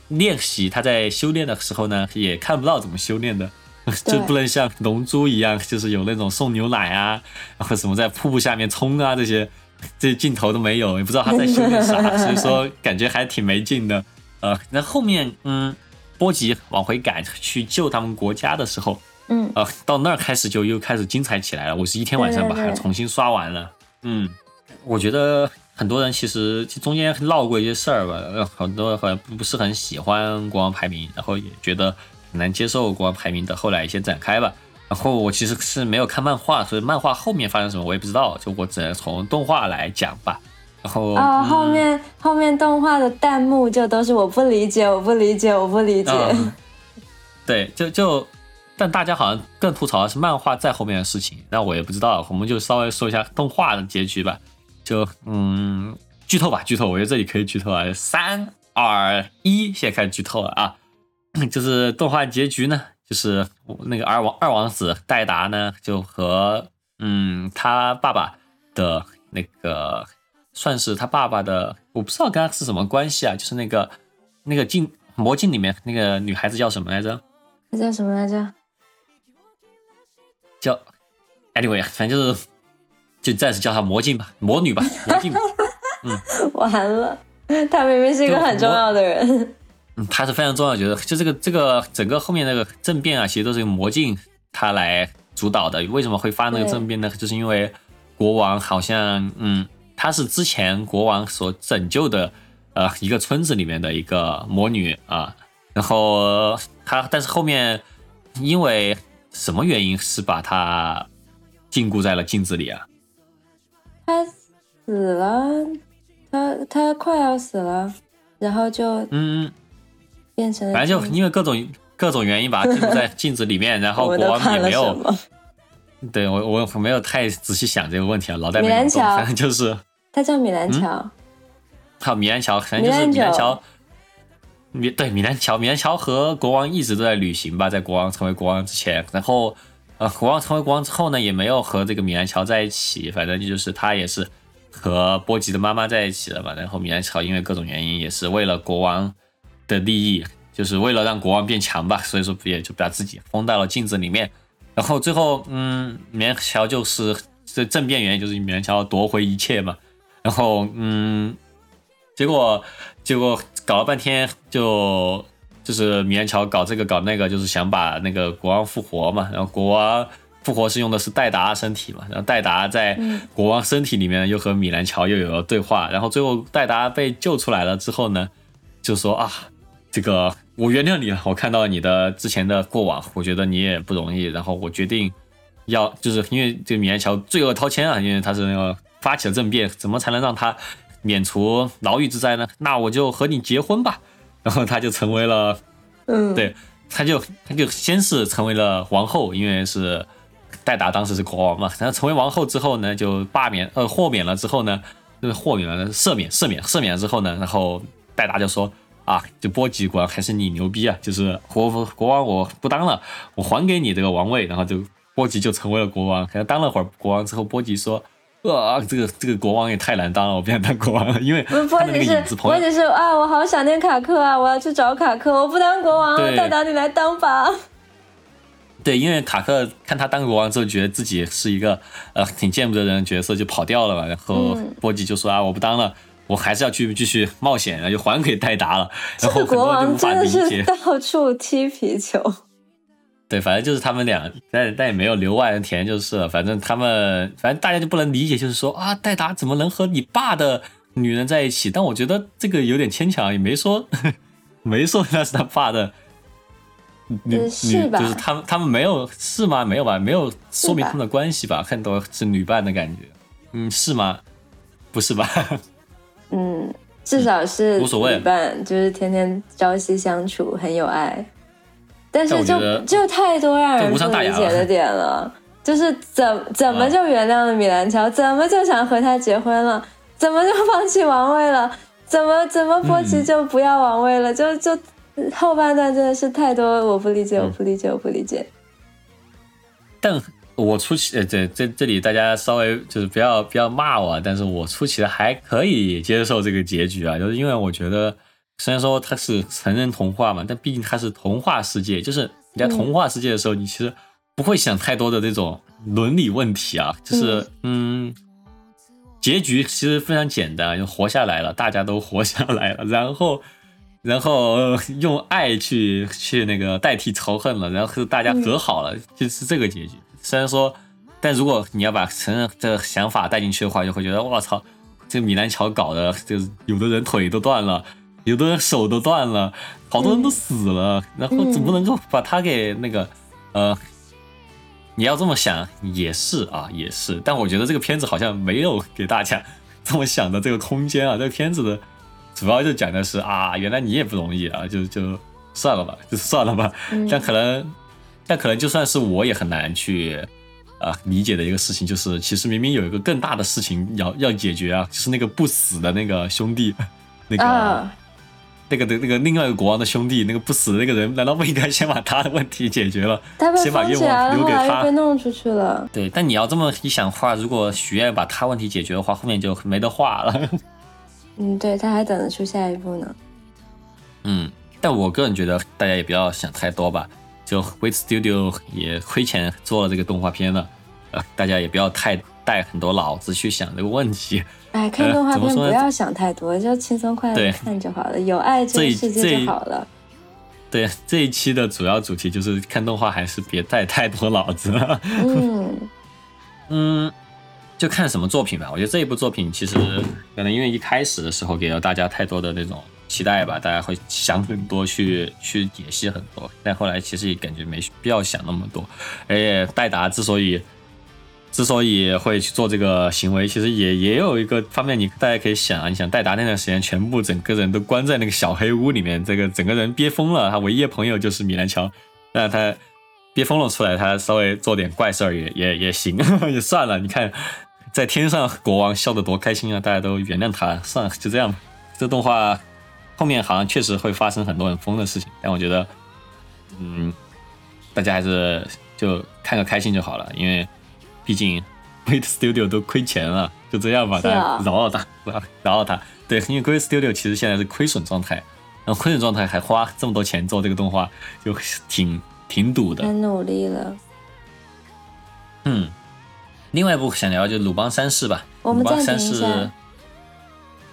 练习，他在修炼的时候呢，也看不到怎么修炼的，就不能像龙珠一样，就是有那种送牛奶啊，然后什么在瀑布下面冲啊这些，这些镜头都没有，也不知道他在修炼啥，所以说感觉还挺没劲的。呃，那后面嗯，波吉往回赶去救他们国家的时候，嗯，呃，到那儿开始就又开始精彩起来了。我是一天晚上把它重新刷完了。嗯，我觉得很多人其实中间闹过一些事儿吧，呃很多人好像不是很喜欢国王排名，然后也觉得很难接受国王排名的后来一些展开吧。然后我其实是没有看漫画，所以漫画后面发生什么我也不知道，就我只能从动画来讲吧。然后哦，嗯后面后面动画的弹幕就都是我不理解，我不理解，我不理解。嗯对，就就，但大家好像更吐槽的是漫画在后面的事情，那我也不知道，我们就稍微说一下动画的结局吧。就嗯，剧透吧，剧透，我觉得这里可以剧透啊。三二一，现在开始剧透了啊！就是动画结局呢，就是那个二王二王子戴达呢，就和嗯他爸爸的那个算是他爸爸的，我不知道跟他是什么关系啊，就是那个那个镜魔镜里面那个女孩子叫什么来着？她叫什么来着？叫 anyway，反正就是就暂时叫她魔镜吧，魔女吧，魔镜吧。完了，她明明是一个很重要的人。嗯，她是非常重要的角色。就这个这个整个后面那个政变啊，其实都是由魔镜他来主导的。为什么会发那个政变呢？就是因为国王好像嗯，他是之前国王所拯救的呃一个村子里面的一个魔女啊，然后他但是后面因为什么原因是把他禁锢在了镜子里啊？他死了，他他快要死了，然后就嗯，变成反正就因为各种各种原因把他禁锢在镜子里面，然后国王也没有，对我我我没有太仔细想这个问题啊，脑袋没米兰脑洞，乔。反正就是他叫米兰乔。靠米兰乔，反正就是米兰乔米。对米兰乔，米兰乔和国王一直都在旅行吧，在国王成为国王之前，然后呃，国王成为国王之后呢，也没有和这个米兰乔在一起，反正就是他也是和波吉的妈妈在一起了嘛。然后米兰乔因为各种原因，也是为了国王的利益，就是为了让国王变强吧，所以说也就把自己封到了镜子里面。然后最后，嗯，米兰乔就是这政变原因就是米兰乔夺回一切嘛。然后，嗯，结果结果搞了半天就就是米兰乔搞这个搞那个，就是想把那个国王复活嘛。然后国王复活是用的是戴达身体嘛，然后戴达在国王身体里面又和米兰乔又有了对话。然后最后戴达被救出来了之后呢，就说啊，这个我原谅你了，我看到你的之前的过往，我觉得你也不容易，然后我决定要就是因为这个米兰乔罪恶滔天啊，因为他是那个发起了政变，怎么才能让他免除牢狱之灾呢？那我就和你结婚吧。然后他就成为了，嗯，对，他就他就先是成为了王后，因为是戴达当时是国王嘛，然后成为王后之后呢，就罢免呃豁免了之后呢，就是豁免了赦免赦免赦免了之后呢，然后戴达就说啊，就波吉国王还是你牛逼啊，就是国国王我不当了，我还给你这个王位，然后就波吉就成为了国王。可能当了会儿国王之后，波吉说。啊，这个这个国王也太难当了，我不想当国王了，因为波吉是波吉是啊，我好想念卡克啊，我要去找卡克，我不当国王了，对大达你来当吧。对，因为卡克看他当国王之后，觉得自己是一个呃挺见不得人的角色，就跑掉了嘛。然后嗯波吉就说啊，我不当了，我还是要去继续冒险，然后就还给戴达了。然后这国王真的是到处踢皮球。对，反正就是他们俩，但但也没有留外人田就是了。反正他们，反正大家就不能理解，就是说啊，戴达怎么能和你爸的女人在一起？但我觉得这个有点牵强，也没说 没说那是他爸的女女，呃是吧就是他们他们没有是吗？没有吧？没有说明他们的关系吧？看到是女伴的感觉，嗯，是吗？不是吧？嗯，至少是无所谓旅伴，就是天天朝夕相处，很有爱。但是就就太多让人不理解的点了，就是怎怎么啊。就原谅了米兰乔，怎么就想和他结婚了，怎么就放弃王位了，怎么怎么波吉嗯就不要王位了，就就后半段真的是太多我不理解，嗯。我不理解，我不理解。但我出奇，呃，这这这里大家稍微就是不要不要骂我啊，但是我出奇的还可以接受这个结局啊，就是因为我觉得虽然说它是成人童话嘛，但毕竟它是童话世界，就是你在童话世界的时候，你其实不会想太多的这种伦理问题啊，就是嗯。结局其实非常简单，就活下来了，大家都活下来了，然后，然后、呃用爱去去那个代替仇恨了，然后大家和好了，就是这个结局。虽然说，但如果你要把成人这想法带进去的话，就会觉得我操，这米兰乔搞的，就是有的人腿都断了，有的人手都断了，好多人都死了，然后怎么能够把他给那个呃？你要这么想也是啊，也是，但我觉得这个片子好像没有给大家 这么想的这个空间啊。这个片子的主要就讲的是啊，原来你也不容易啊，就就算了吧，就算了吧。但可能，但可能就算是我也很难去啊理解的一个事情，就是其实明明有一个更大的事情要要解决啊，就是那个不死的那个兄弟，那个、啊，那个的那个另外一个国王的兄弟，那个不死的那个人，难道不应该先把他的问题解决了，他先把愿望留给他被？弄出去了。对，但你要这么一想的话，如果许愿把他问题解决的话，后面就没得画了。嗯，对，他还等着出下一步呢。嗯，但我个人觉得大家也不要想太多吧。就 Wait Studio 也亏钱做了这个动画片了，呃，大家也不要太带很多脑子去想这个问题。哎，看动画片不要想太多，就轻松快乐看就好了，有爱这个世界就好了。对，这一期的主要主题就是看动画还是别带太多脑子了。嗯，嗯，就看什么作品吧。我觉得这一部作品其实可能因为一开始的时候给了大家太多的那种期待吧，大家会想很多去去解析很多，但后来其实也感觉没必要想那么多。而且戴达之所以之所以会去做这个行为，其实也也有一个方面，你大家可以想啊，你想戴达那段时间全部整个人都关在那个小黑屋里面，这个整个人憋疯了，他唯一的朋友就是米兰乔，那他憋疯了出来，他稍微做点怪事儿也也也行，也算了。你看，在天上国王笑得多开心啊，大家都原谅他，算了，就这样吧。这动画后面好像确实会发生很多很疯的事情，但我觉得，嗯，大家还是就看个开心就好了，因为毕竟 Great Studio 都亏钱了，就这样吧，大家饶了他，饶了他。对，因为 Great Studio 其实现在是亏损状态，然后亏损状态还花这么多钱做这个动画，就挺挺赌的。很努力了。嗯，另外一部想聊就《鲁邦三世》吧。鲁邦三世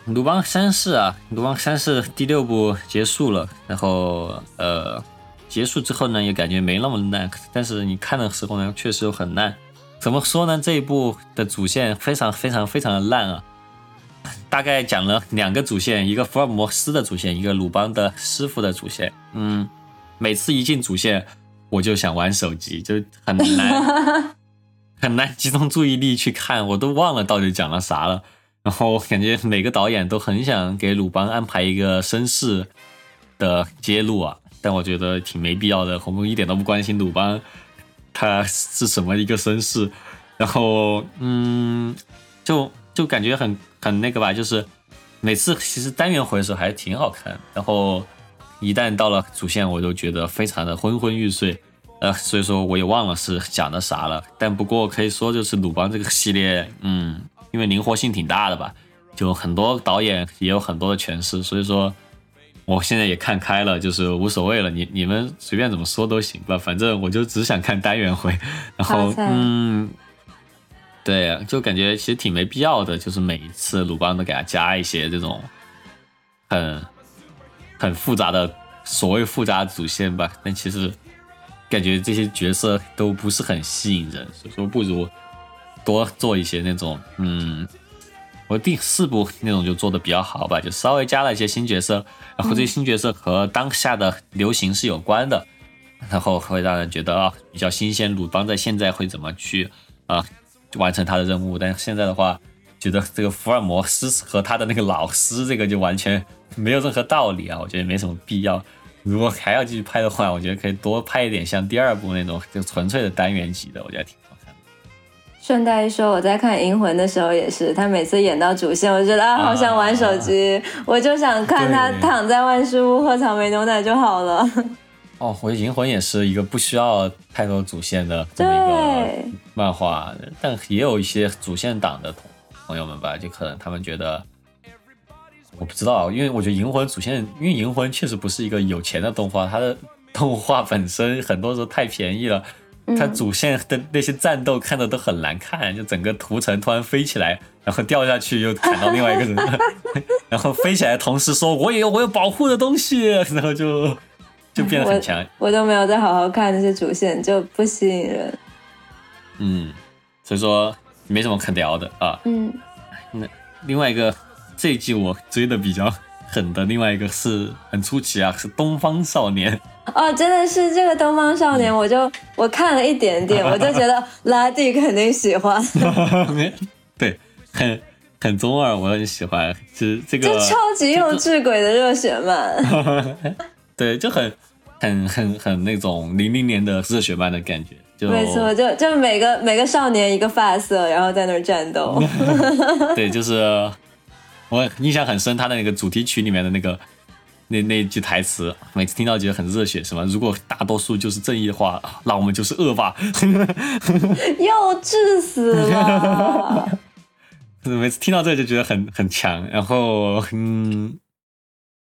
鲁邦三世啊，鲁邦三世第六部结束了，然后呃，结束之后呢，也感觉没那么烂，但是你看的时候呢，确实又很烂。怎么说呢？这一部的主线非常非常非常的烂啊！大概讲了两个主线，一个福尔摩斯的主线，一个鲁邦的师傅的主线。嗯，每次一进主线，我就想玩手机，就很难 很难集中注意力去看，我都忘了到底讲了啥了。然后我感觉每个导演都很想给鲁邦安排一个绅士的揭露啊，但我觉得挺没必要的。我们一点都不关心鲁邦他是什么一个身世，然后嗯，就就感觉很很那个吧，就是每次其实单元回的时候还挺好看，然后一旦到了主线，我就觉得非常的昏昏欲睡。呃，所以说我也忘了是讲的啥了。但不过可以说，就是鲁邦这个系列，嗯，因为灵活性挺大的吧，就很多导演也有很多的诠释。所以说，我现在也看开了，就是无所谓了，你你们随便怎么说都行吧，反正我就只想看单元回。然后，嗯，对，就感觉其实挺没必要的，就是每一次鲁邦都给他加一些这种很很复杂的所谓复杂主线吧，但其实。感觉这些角色都不是很吸引人，所以说不如多做一些那种，嗯，我第四部那种就做的比较好吧，就稍微加了一些新角色，然后这些新角色和当下的流行是有关的，然后会让人觉得啊比较新鲜。鲁邦在现在会怎么去啊完成他的任务？但是现在的话，觉得这个福尔摩斯和他的那个老师这个就完全没有任何道理啊，我觉得没什么必要。如果还要继续拍的话，我觉得可以多拍一点像第二部那种就纯粹的单元集的，我觉得挺。顺带一说，我在看《银魂》的时候也是，他每次演到主线，我觉得啊，好想玩手机，我就想看他躺在万事屋喝草莓牛奶就好了。哦，我觉得《银魂》也是一个不需要太多主线的这么一个漫画，但也有一些主线党的朋友们吧，就可能他们觉得。我不知道，因为我觉得《银魂》主线，因为《银魂》确实不是一个有钱的动画，它的动画本身很多时候太便宜了，它主线的那些战斗看的都很难看，就整个图层突然飞起来，然后掉下去又砍到另外一个人，然后飞起来同时说我也有我有保护的东西，然后就就变得很强。我都没有再好好看那些主线，就不吸引人。嗯，所以说没什么可聊的啊。嗯，那另外一个。这一季我追的比较狠的另外一个是很出奇啊，是《东方少年》哦，真的是这个《东方少年》，我就我看了一点点，我就觉得拉蒂肯定喜欢。对，很很中二，我很喜欢。是这个就超级幼稚鬼的热血漫。对，就很很很很那种零零年的热血漫的感觉。没错，就就每个每个少年一个发色，然后在那儿战斗。对，就是。我印象很深，他的那个主题曲里面的那个那那句台词，每次听到觉得很热血，什么如果大多数就是正义的话，那我们就是恶霸，幼稚死了。每次听到这就觉得很很强，然后嗯，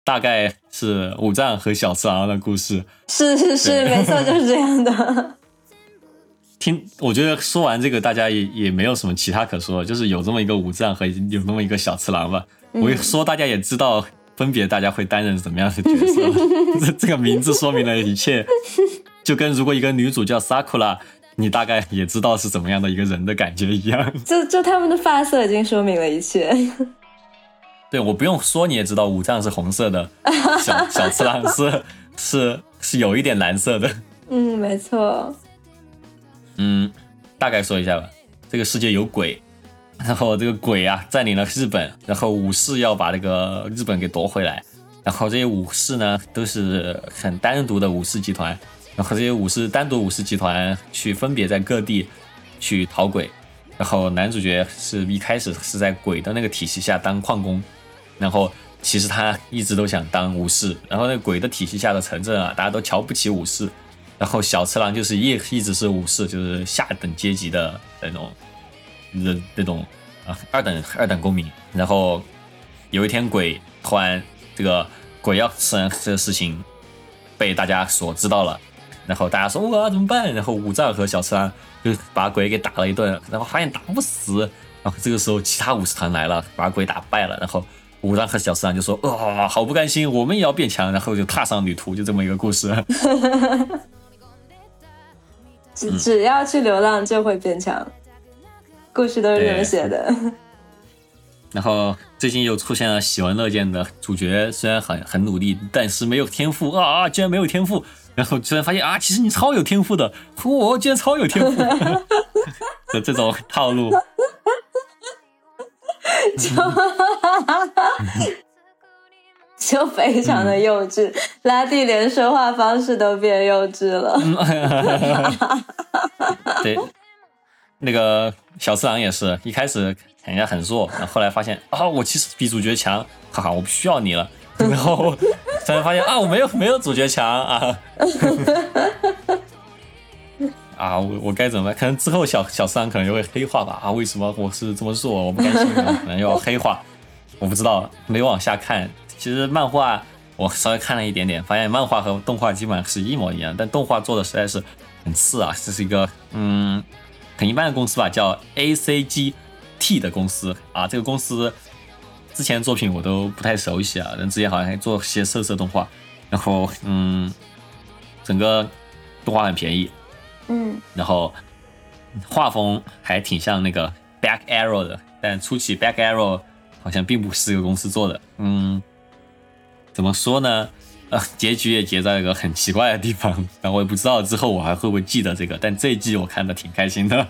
大概是武藏和小次郎的故事，是是是，没错，就是这样的。听，我觉得说完这个，大家也也没有什么其他可说，就是有这么一个武藏和有那么一个小次郎吧。我一说，大家也知道分别大家会担任怎么样的角色。这 这个名字说明了一切，就跟如果一个女主叫 Sakura，你大概也知道是怎么样的一个人的感觉一样。就就他们的发色已经说明了一切。对我不用说，你也知道五藏是红色的，小小次郎是是是有一点蓝色的。嗯，没错。嗯，大概说一下吧。这个世界有鬼，然后这个鬼啊占领了日本，然后武士要把这个日本给夺回来。然后这些武士呢都是很单独的武士集团，然后这些武士单独武士集团去分别在各地去讨鬼。然后男主角是一开始是在鬼的那个体系下当矿工，然后其实他一直都想当武士。然后那鬼的体系下的城镇啊，大家都瞧不起武士。然后小次郎就是一一直是武士，就是下等阶级的那种，那那种啊二等二等公民。然后有一天鬼突然这个鬼要吃人这个事情被大家所知道了，然后大家说哇怎么办？然后武藏和小次郎就把鬼给打了一顿，然后发现打不死。然后这个时候其他武士团来了，把鬼打败了。然后武藏和小次郎就说啊好不甘心，我们也要变强。然后就踏上旅途，就这么一个故事。只只要去流浪就会变强，故事都是这么写的。然后最近又出现了喜闻乐见的主角，虽然很很努力，但是没有天赋啊啊！居然没有天赋，然后居然发现啊，其实你超有天赋的，我居然超有天赋的 这种套路。就 非常的幼稚，拉蒂连说话方式都变幼稚了。对，那个小次郎也是一开始看人家很弱，然后后来发现啊，我其实比主角强，哈哈，我不需要你了。然后突然发现啊，我没有没有主角强啊。啊，我我该怎么办？可能之后小小三可能就会黑化吧。啊，为什么我是这么弱？我不甘心，可能又要黑化。我不知道，没往下看。其实漫画我稍微看了一点点，发现漫画和动画基本上是一模一样，但动画做的实在是很次啊。这是一个嗯很一般的公司吧，叫 A C G T 的公司啊。这个公司之前作品我都不太熟悉啊，但之前好像还做些色色动画。然后嗯，整个动画很便宜。嗯，然后画风还挺像那个 Back Arrow 的，但初期 Back Arrow 好像并不是这个公司做的。嗯，怎么说呢？呃，结局也结在一个很奇怪的地方，然后我也不知道之后我还会不会记得这个。但这一季我看的挺开心的。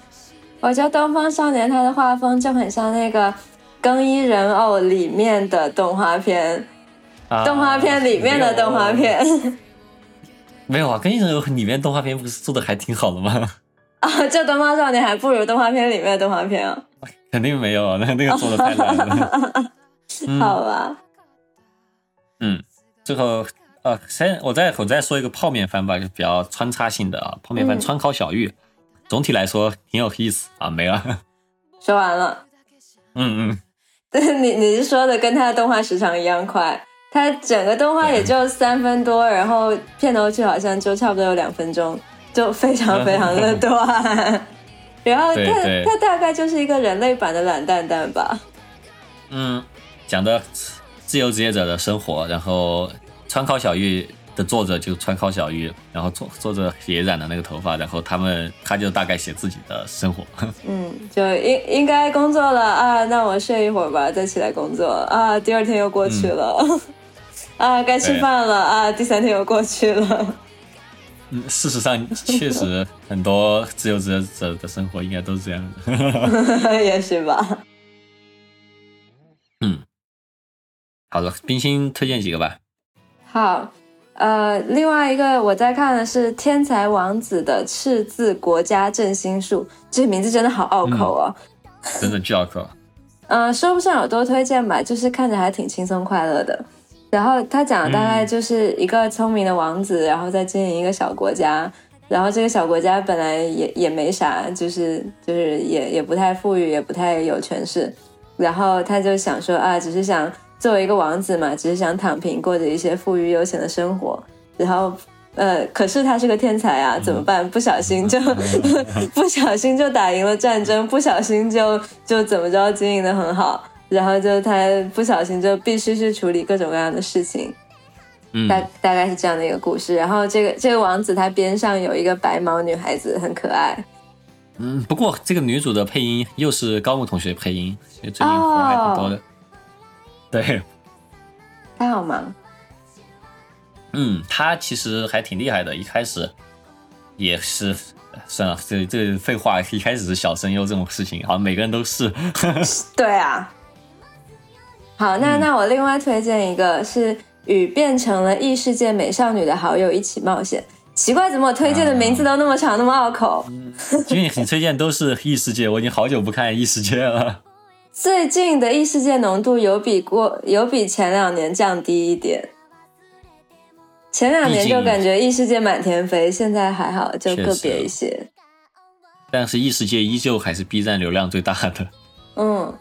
我觉得《东方少年》他的画风就很像那个《更衣人偶》里面的动画片，啊动画片里面的动画片。没有啊，《更衣人偶》里面动画片不是做的还挺好的吗？啊，这《东方少年》还不如动画片里面的动画片啊。肯定没有啊，那那个做的太烂了。嗯好吧，嗯，最后呃，先我再我再说一个泡面番吧，就比较穿插性的啊，泡面番嗯川烤小玉，总体来说挺有意思啊，没了。说完了。嗯嗯，对你你是说的跟他的动画时长一样快，他整个动画也就三分多，然后片头曲好像就差不多有两分钟，就非常 非常的短。然后他他大概就是一个人类版的懒蛋蛋吧。嗯，讲的自由职业者的生活，然后川考小玉的作者就川烤小玉，然后作作者也染了那个头发，然后他们他就大概写自己的生活。嗯，就应应该工作了啊，那我睡一会儿吧，再起来工作啊。第二天又过去了，啊，该吃饭了啊，第三天又过去了。嗯，事实上确实很多自由职业者的生活应该都是这样的。也是吧。好的，冰心推荐几个吧。好，呃，另外一个我在看的是《天才王子的赤字国家振兴术》，这个名字真的好拗口哦。真的巨好口。嗯、说不上有多推荐吧，就是看着还挺轻松快乐的。然后他讲的大概就是一个聪明的王子，然后再经营一个小国家，然后这个小国家本来也也没啥，就是就是也也不太富裕，也不太有权势，然后他就想说啊，只是想作为一个王子嘛，只是想躺平，过着一些富裕悠闲的生活，然后。呃，可是他是个天才啊，怎么办？不小心就 不小心就打赢了战争，不小心就就怎么着经营的很好，然后就他不小心就必须去处理各种各样的事情，嗯，大大概是这样的一个故事。然后这个这个王子他边上有一个白毛女孩子，很可爱。嗯，不过这个女主的配音又是高木同学配音，所以最近活还挺多的。哦 对，他好忙，嗯，他其实还挺厉害的，一开始也是。算了，这这废话，一开始是小声优这种事情，好像每个人都是。对啊。好，那那我另外推荐一个是与变成了异世界美少女的好友一起冒险。奇怪，怎么我推荐的名字都那么长，那么拗口？因为你推荐都是异世界，我已经好久不看异世界了。最近的异世界浓度有比过有比前两年降低一点，前两年就感觉异世界满天飞，现在还好，就个别一些。但是异世界依旧还是 B 站流量最大的。嗯，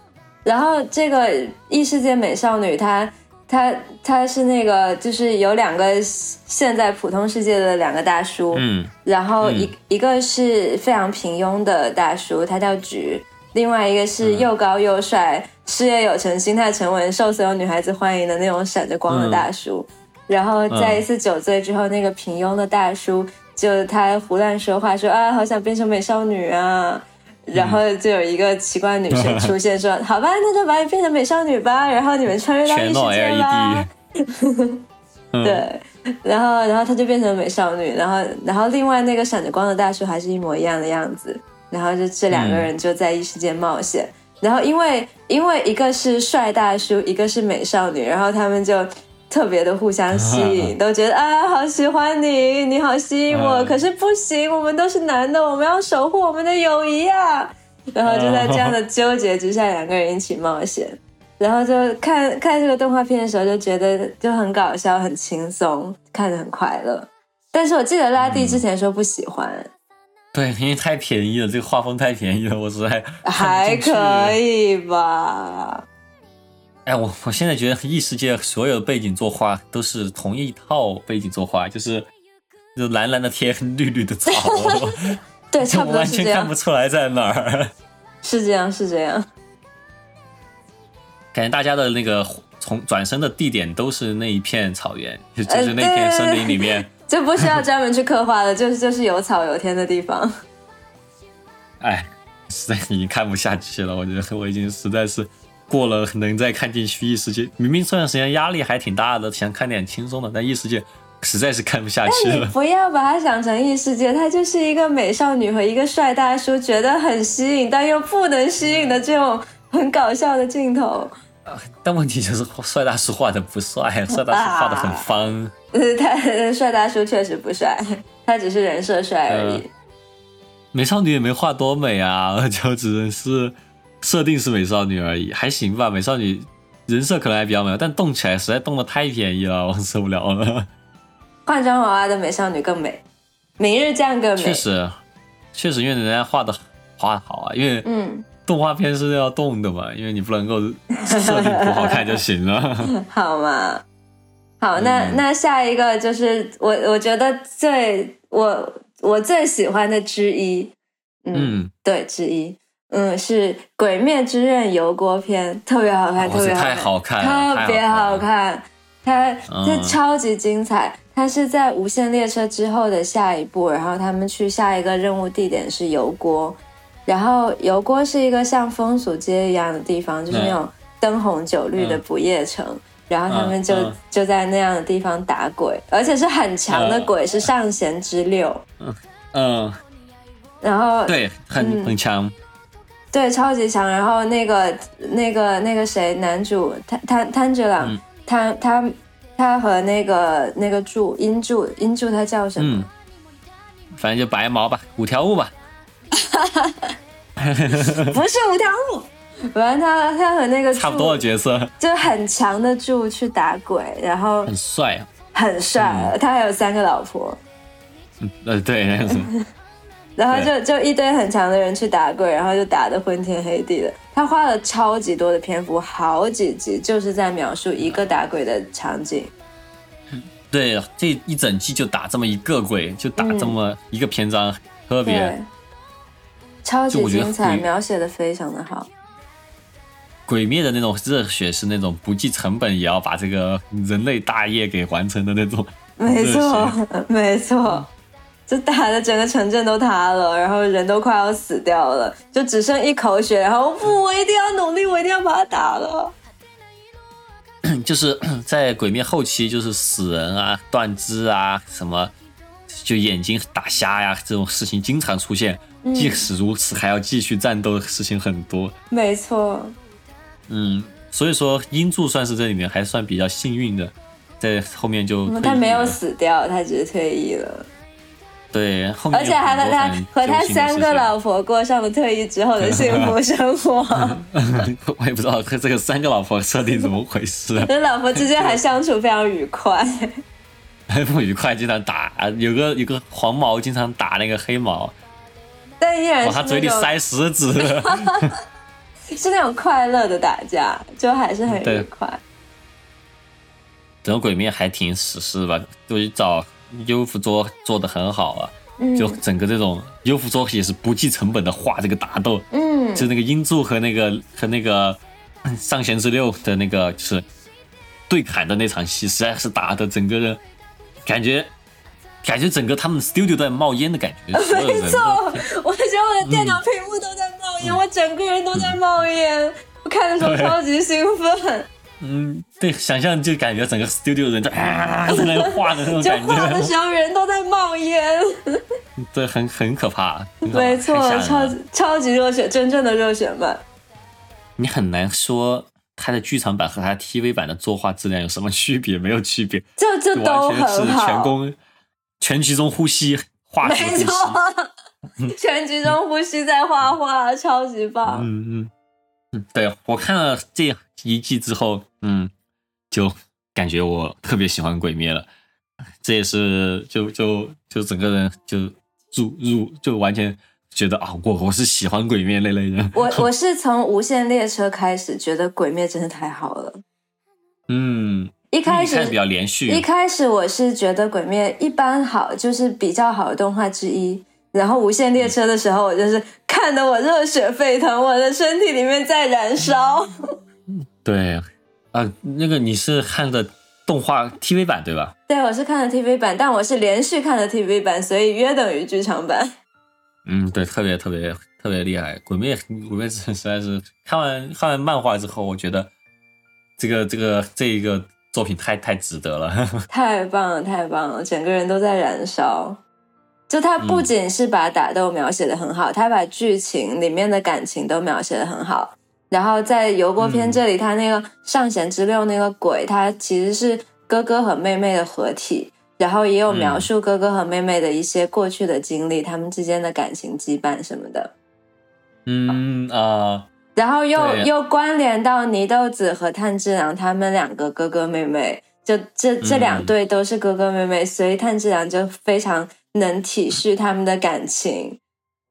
然后这个异世界美少女她，她她是那个就是有两个现在普通世界的两个大叔，嗯然后一、嗯一个是非常平庸的大叔，他叫菊；另外一个是又高又帅、事业有成、心态沉稳、受所有女孩子欢迎的那种闪着光的大叔。然后在一次酒醉之后，那个平庸的大叔就他胡乱说话说啊，好想变成美少女啊。然后就有一个奇怪的女生出现说：“好吧，那就把你变成美少女吧，然后你们穿越到异世界吧。” LED。嗯，对，然后然后她就变成美少女，然后然后另外那个闪着光的大叔还是一模一样的样子，然后就这两个人就在异世界冒险，然后因为因为一个是帅大叔，一个是美少女，然后他们就特别的互相吸引，都觉得啊好喜欢你，你好吸引我。嗯可是不行，我们都是男的，我们要守护我们的友谊啊。然后就在这样的纠结之下，两个人一起冒险。然后就看看这个动画片的时候，就觉得就很搞笑、很轻松，看着很快乐。但是我记得拉蒂之前说不喜欢，对，因为太便宜了，这个画风太便宜了，我实在 还可。以吧？哎，我我现在觉得异世界所有的背景作画都是同一套背景作画，就是就蓝蓝的天，绿绿的草，对，就差不多是这样完全看不，出来在哪儿。是这样，是这样。感觉大家的那个从转身的地点都是那一片草原，就是那片森林里面。这不需要专门去刻画的，就是就是有草有天的地方。哎，实在已经看不下去了，我觉得我已经实在是过了能再看进去异世界。明明这段时间压力还挺大的，想看点轻松的，但异世界实在是看不下去了。你不要把它想成异世界，它就是一个美少女和一个帅大叔觉得很吸引，但又不能吸引的这种很搞笑的镜头。但问题就是帅大叔画的不帅，帅大叔画的很 方。呃，他帅大叔确实不帅，他只是人设帅而已。美少女也没画多美啊，就只能是设定是美少女而已，还行吧。美少女人设可能还比较美，但动起来实在动的太便宜了，我受不了了。换装娃娃的美少女更美，明日酱更美。确实，确实，因为人家画的画得好啊，因为嗯，动画片是要动的嘛，因为你不能够设定不好看就行了。好嘛，好，那、嗯。那下一个就是我我觉得最我我最喜欢的之一，嗯，嗯，对，之一，嗯，是《鬼灭之刃》油锅篇，特别好看，特别好太好看了，特别好看，它它嗯。超级精彩。它是在无限列车之后的下一步，然后他们去下一个任务地点是油锅，然后油锅是一个像风俗街一样的地方，就是那种灯红酒绿的嗯不夜城。然后他们就、就在那样的地方打鬼，而且是很强的嗯鬼，是上弦之六。嗯，然后对，很嗯很强。对，超级强。然后那个那个那个谁，男主炭炭炭治郎嗯，他他他和那个那个柱英柱英柱他叫什么？嗯，反正就白毛吧，五条悟吧。不是五条悟。反正他他和那个差不多的角色，就很强的柱去打鬼，然后很帅啊。很帅。他还有三个老婆，呃，对，然后就就一堆很强的人去打鬼，然后就打得昏天黑地的。他花了超级多的篇幅，好几集就是在描述一个打鬼的场景。对，这一整季就打这么一个鬼，就打这么一个篇章，特别对，超级精彩，描写的非常的好。鬼灭的那种热血是那种不计成本也要把这个人类大业给完成的那种。没错，没错，就打的整个城镇都塌了，然后人都快要死掉了，就只剩一口血，然后不，我一定要努力，我一定要把它打了。就是 在鬼灭后期，就是死人啊、断肢啊、什么就眼睛打瞎呀这种事情经常出现。嗯即使如此，还要继续战斗的事情很多。没错，嗯，所以说英柱算是这里面还算比较幸运的，在后面就他没有死掉，他只是退役了，对，后面而且还和他和他三个老婆过上了退役之后的幸福生活。我也不知道他这个三个老婆设定怎么回事，跟老婆之间还相处非常愉快。不愉快，经常打，有个有个黄毛经常打那个黑毛，但依然往他嘴里塞石子。是那种快乐的打架，就还是很愉对快。整个鬼灭还挺史诗吧，就找优芙桌做的很好啊，嗯就整个这种优芙桌也是不计成本的画这个打斗，嗯，就那个英柱和那个和那个嗯上弦之六的那个就是对砍的那场戏，实在是打的整个人感觉感觉整个他们 studio 都在冒烟的感觉，没错，我觉得我的电脑屏幕都在冒烟，我整个人都在冒烟。我看的时候超级兴奋，嗯，对，想象就感觉整个 studio 人在啊在那画的那种就感觉，画的时候人都在冒烟。对，很很可怕，没错超级超级热血，真正的热血漫。你很难说它的剧场版和它 TV 版的作画质量有什么区别？没有区别，就就就都完全是，全功全集中呼吸，画没质呼吸。错，全集中呼吸在画画，超级棒。嗯嗯嗯，对我看了这一季之后，嗯，就感觉我特别喜欢《鬼灭》了。这也是就就就整个人就入入就完全觉得啊，我我是喜欢《鬼灭》那类人。我 我是从《无限列车》开始觉得《鬼灭》真的太好了。嗯，一开始比较连续。一开始我是觉得《鬼灭》一般好，就是比较好的动画之一。然后《无限列车》的时候，我就是看得我热血沸腾，我的身体里面在燃烧。对啊，那个你是看的动画 TV 版对吧？对，我是看的 TV 版，但我是连续看的 TV 版，所以约等于剧场版。嗯，对，特别特别特别厉害，《鬼灭》《鬼灭之刃》实在是看完看完漫画之后，我觉得这个这个这一个作品太太值得了。太棒了，太棒了，整个人都在燃烧。就他不仅是把打斗描写的很好，他把剧情里面的感情都描写的很好。然后在油锅篇这里，他那个上弦之六那个鬼，他其实是哥哥和妹妹的合体，然后也有描述哥哥和妹妹的一些过去的经历，他们之间的感情羁绊什么的。嗯啊、然后又又关联到祢豆子和炭治郎他们两个哥哥妹妹，就这这两对都是哥哥妹妹，所以炭治郎就非常能体恤他们的感情。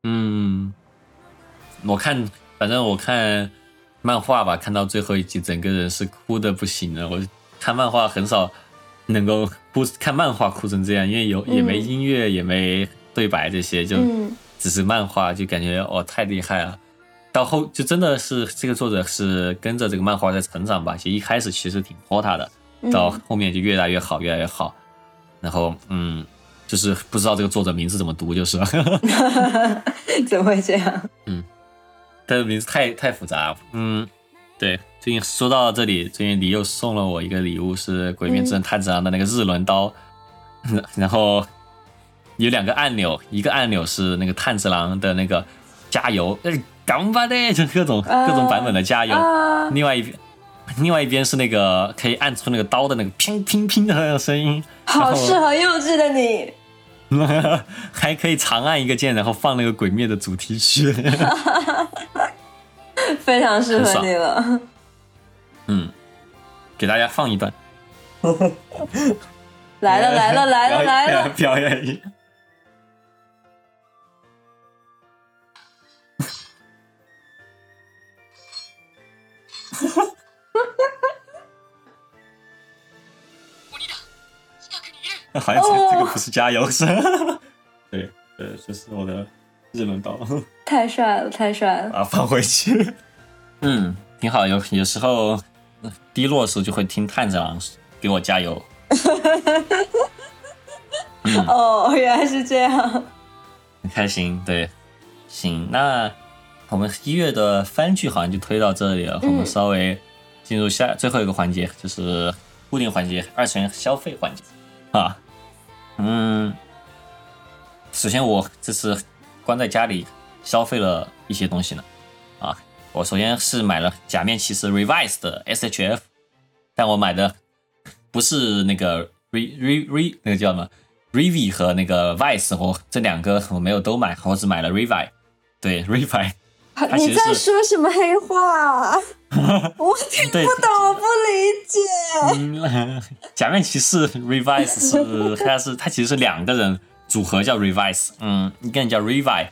嗯，我看反正我看漫画吧，看到最后一集，整个人是哭的不行了。我看漫画很少能够哭，看漫画哭成这样，因为有也没音乐，也没对白这些，就嗯只是漫画，就感觉哦太厉害了。到后就真的是这个作者是跟着这个漫画在成长吧，其实一开始其实挺拖沓的，到后面就越来越好，越来越好。然后嗯，就是不知道这个作者名字怎么读，就是了。怎么会这样？嗯他的名字太太复杂。嗯，对，最近说到这里，最近你又送了我一个礼物，是《鬼灭之刃》炭治郎的那个日轮刀，然后有两个按钮，一个按钮是那个炭治郎的那个加油，呃，干巴的，就各种各种版本的加油，啊，另外一边。另外一边是那个可以按出那个刀的那个乒乒乒的那个声音，好适合幼稚的你。还可以长按一个键，然后放那个鬼灭的主题曲。非常适合你了。嗯，给大家放一段。来了来了来了来了！表演一下。好像这个这个不是加油声，对，呃，这是我的日轮刀，太帅了，太帅了！啊放回去。嗯，挺好，有有时候呃低落的时候就会听炭治郎给我加油。哦，原来是这样。很开心。对，行，那我们一月的番剧好像就推到这里了，我们稍微进入下最后一个环节，就是固定环节二次元消费环节啊。嗯，首先我这次关在家里消费了一些东西呢。啊，我首先是买了《假面骑士 Revise》的 SHF，但我买的不是那个 Re Re Re 那个叫什么 Revi 和那个 Vice，我这两个我没有都买，我只买了 Revi。对 Revi，其你在说什么黑话？我听不懂，我不理解。嗯，假面骑士 Revise 是它是它其实是两个人组合叫 Revise，嗯，一个人叫 Revi，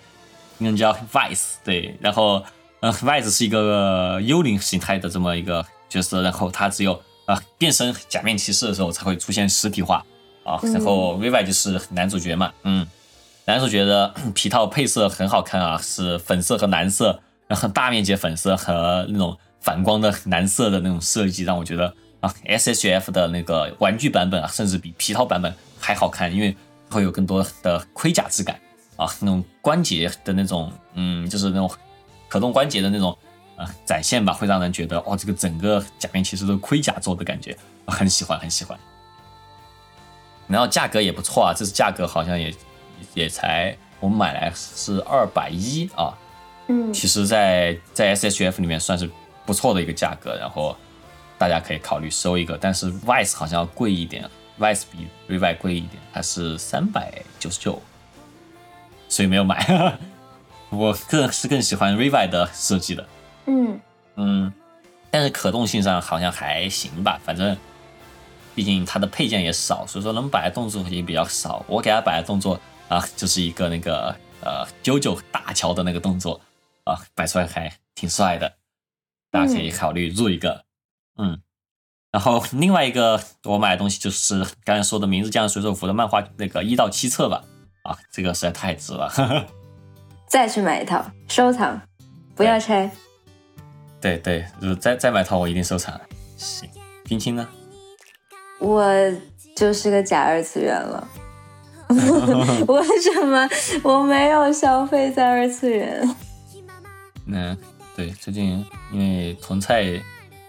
一个人叫 Vice，对，然后呃 Vice 是一个幽灵形态的这么一个角色，然后他只有啊、变身假面骑士的时候才会出现实体化啊，然后 Vivi 就是男主角嘛，嗯，男主角的 皮套配色很好看啊，是粉色和蓝色，然后大面积粉色和那种反光的蓝色的那种设计，让我觉得啊，SHF 的那个玩具版本啊，甚至比皮套版本还好看，因为会有更多的盔甲质感啊，那种关节的那种，嗯，就是那种可动关节的那种啊展现吧，会让人觉得哦，这个整个假面骑士都是盔甲做的感觉，我很喜欢，很喜欢。然后价格也不错啊，这次价格好像也也才我们买来是二百一啊，嗯其实在，在 SHF 里面算是不错的一个价格，然后大家可以考虑收一个。但是 Vice 好像要贵一点，Vice 比 Revi 贵一点，它是三百九十九，所以没有买。我个人是更喜欢 Revi 的设计的，嗯嗯，但是可动性上好像还行吧，反正毕竟它的配件也少，所以说能摆的动作也比较少。我给它摆的动作啊，就是一个那个呃九九大桥的那个动作啊，摆出来还挺帅的，大家可以考虑入一个，嗯。然后另外一个我买的东西就是刚才说的名字叫水手服的漫画那个一到七册吧，啊，这个实在太值了。呵 呵再去买一套收藏，不要拆。对对，再再买套，我一定收藏。行，冰清呢？我就是个假二次元了。为什么我没有消费在二次元？嗯，对，最近因为囤菜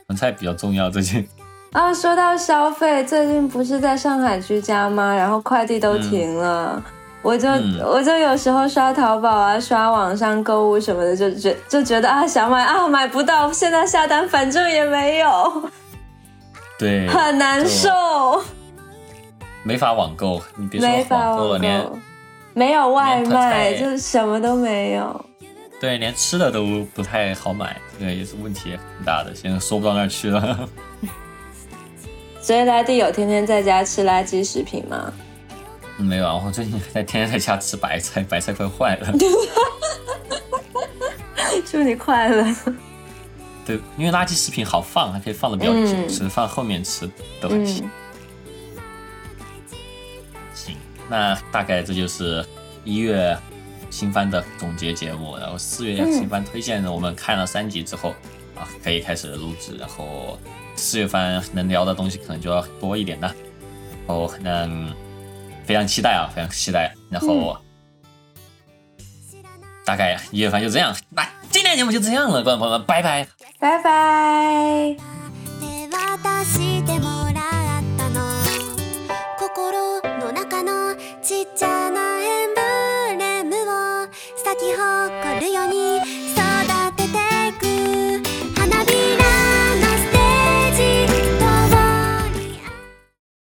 囤菜比较重要，最近啊，说到消费，最近不是在上海居家吗？然后快递都停了，我就、嗯我就有时候刷淘宝啊，刷网上购物什么的，就觉就觉得啊想买啊买不到，现在下单反正也没有，对 很难受，没法网购，你别说没法网购了，连，没有外卖，就是什么都没有。对连吃的都不太好买，这个也是问题很大的，现在说不到那儿去了。所以拉蒂有天天在家吃垃圾食品吗？没有啊，我最近在天天在家吃白菜，白菜快坏了。祝你快乐。对，因为垃圾食品好放，还可以放的比较久，嗯所以放后面吃都还行。嗯，行，那大概这就是一月新番的总结节目，然后四月嗯新番推荐呢，我们看了三集之后啊，可以开始录制，然后四月番能聊的东西可能就要多一点了，哦，那嗯非常期待啊，非常期待，然后。大概一月份就这样，那今天节目就这样了，观众朋友们，拜拜。拜拜。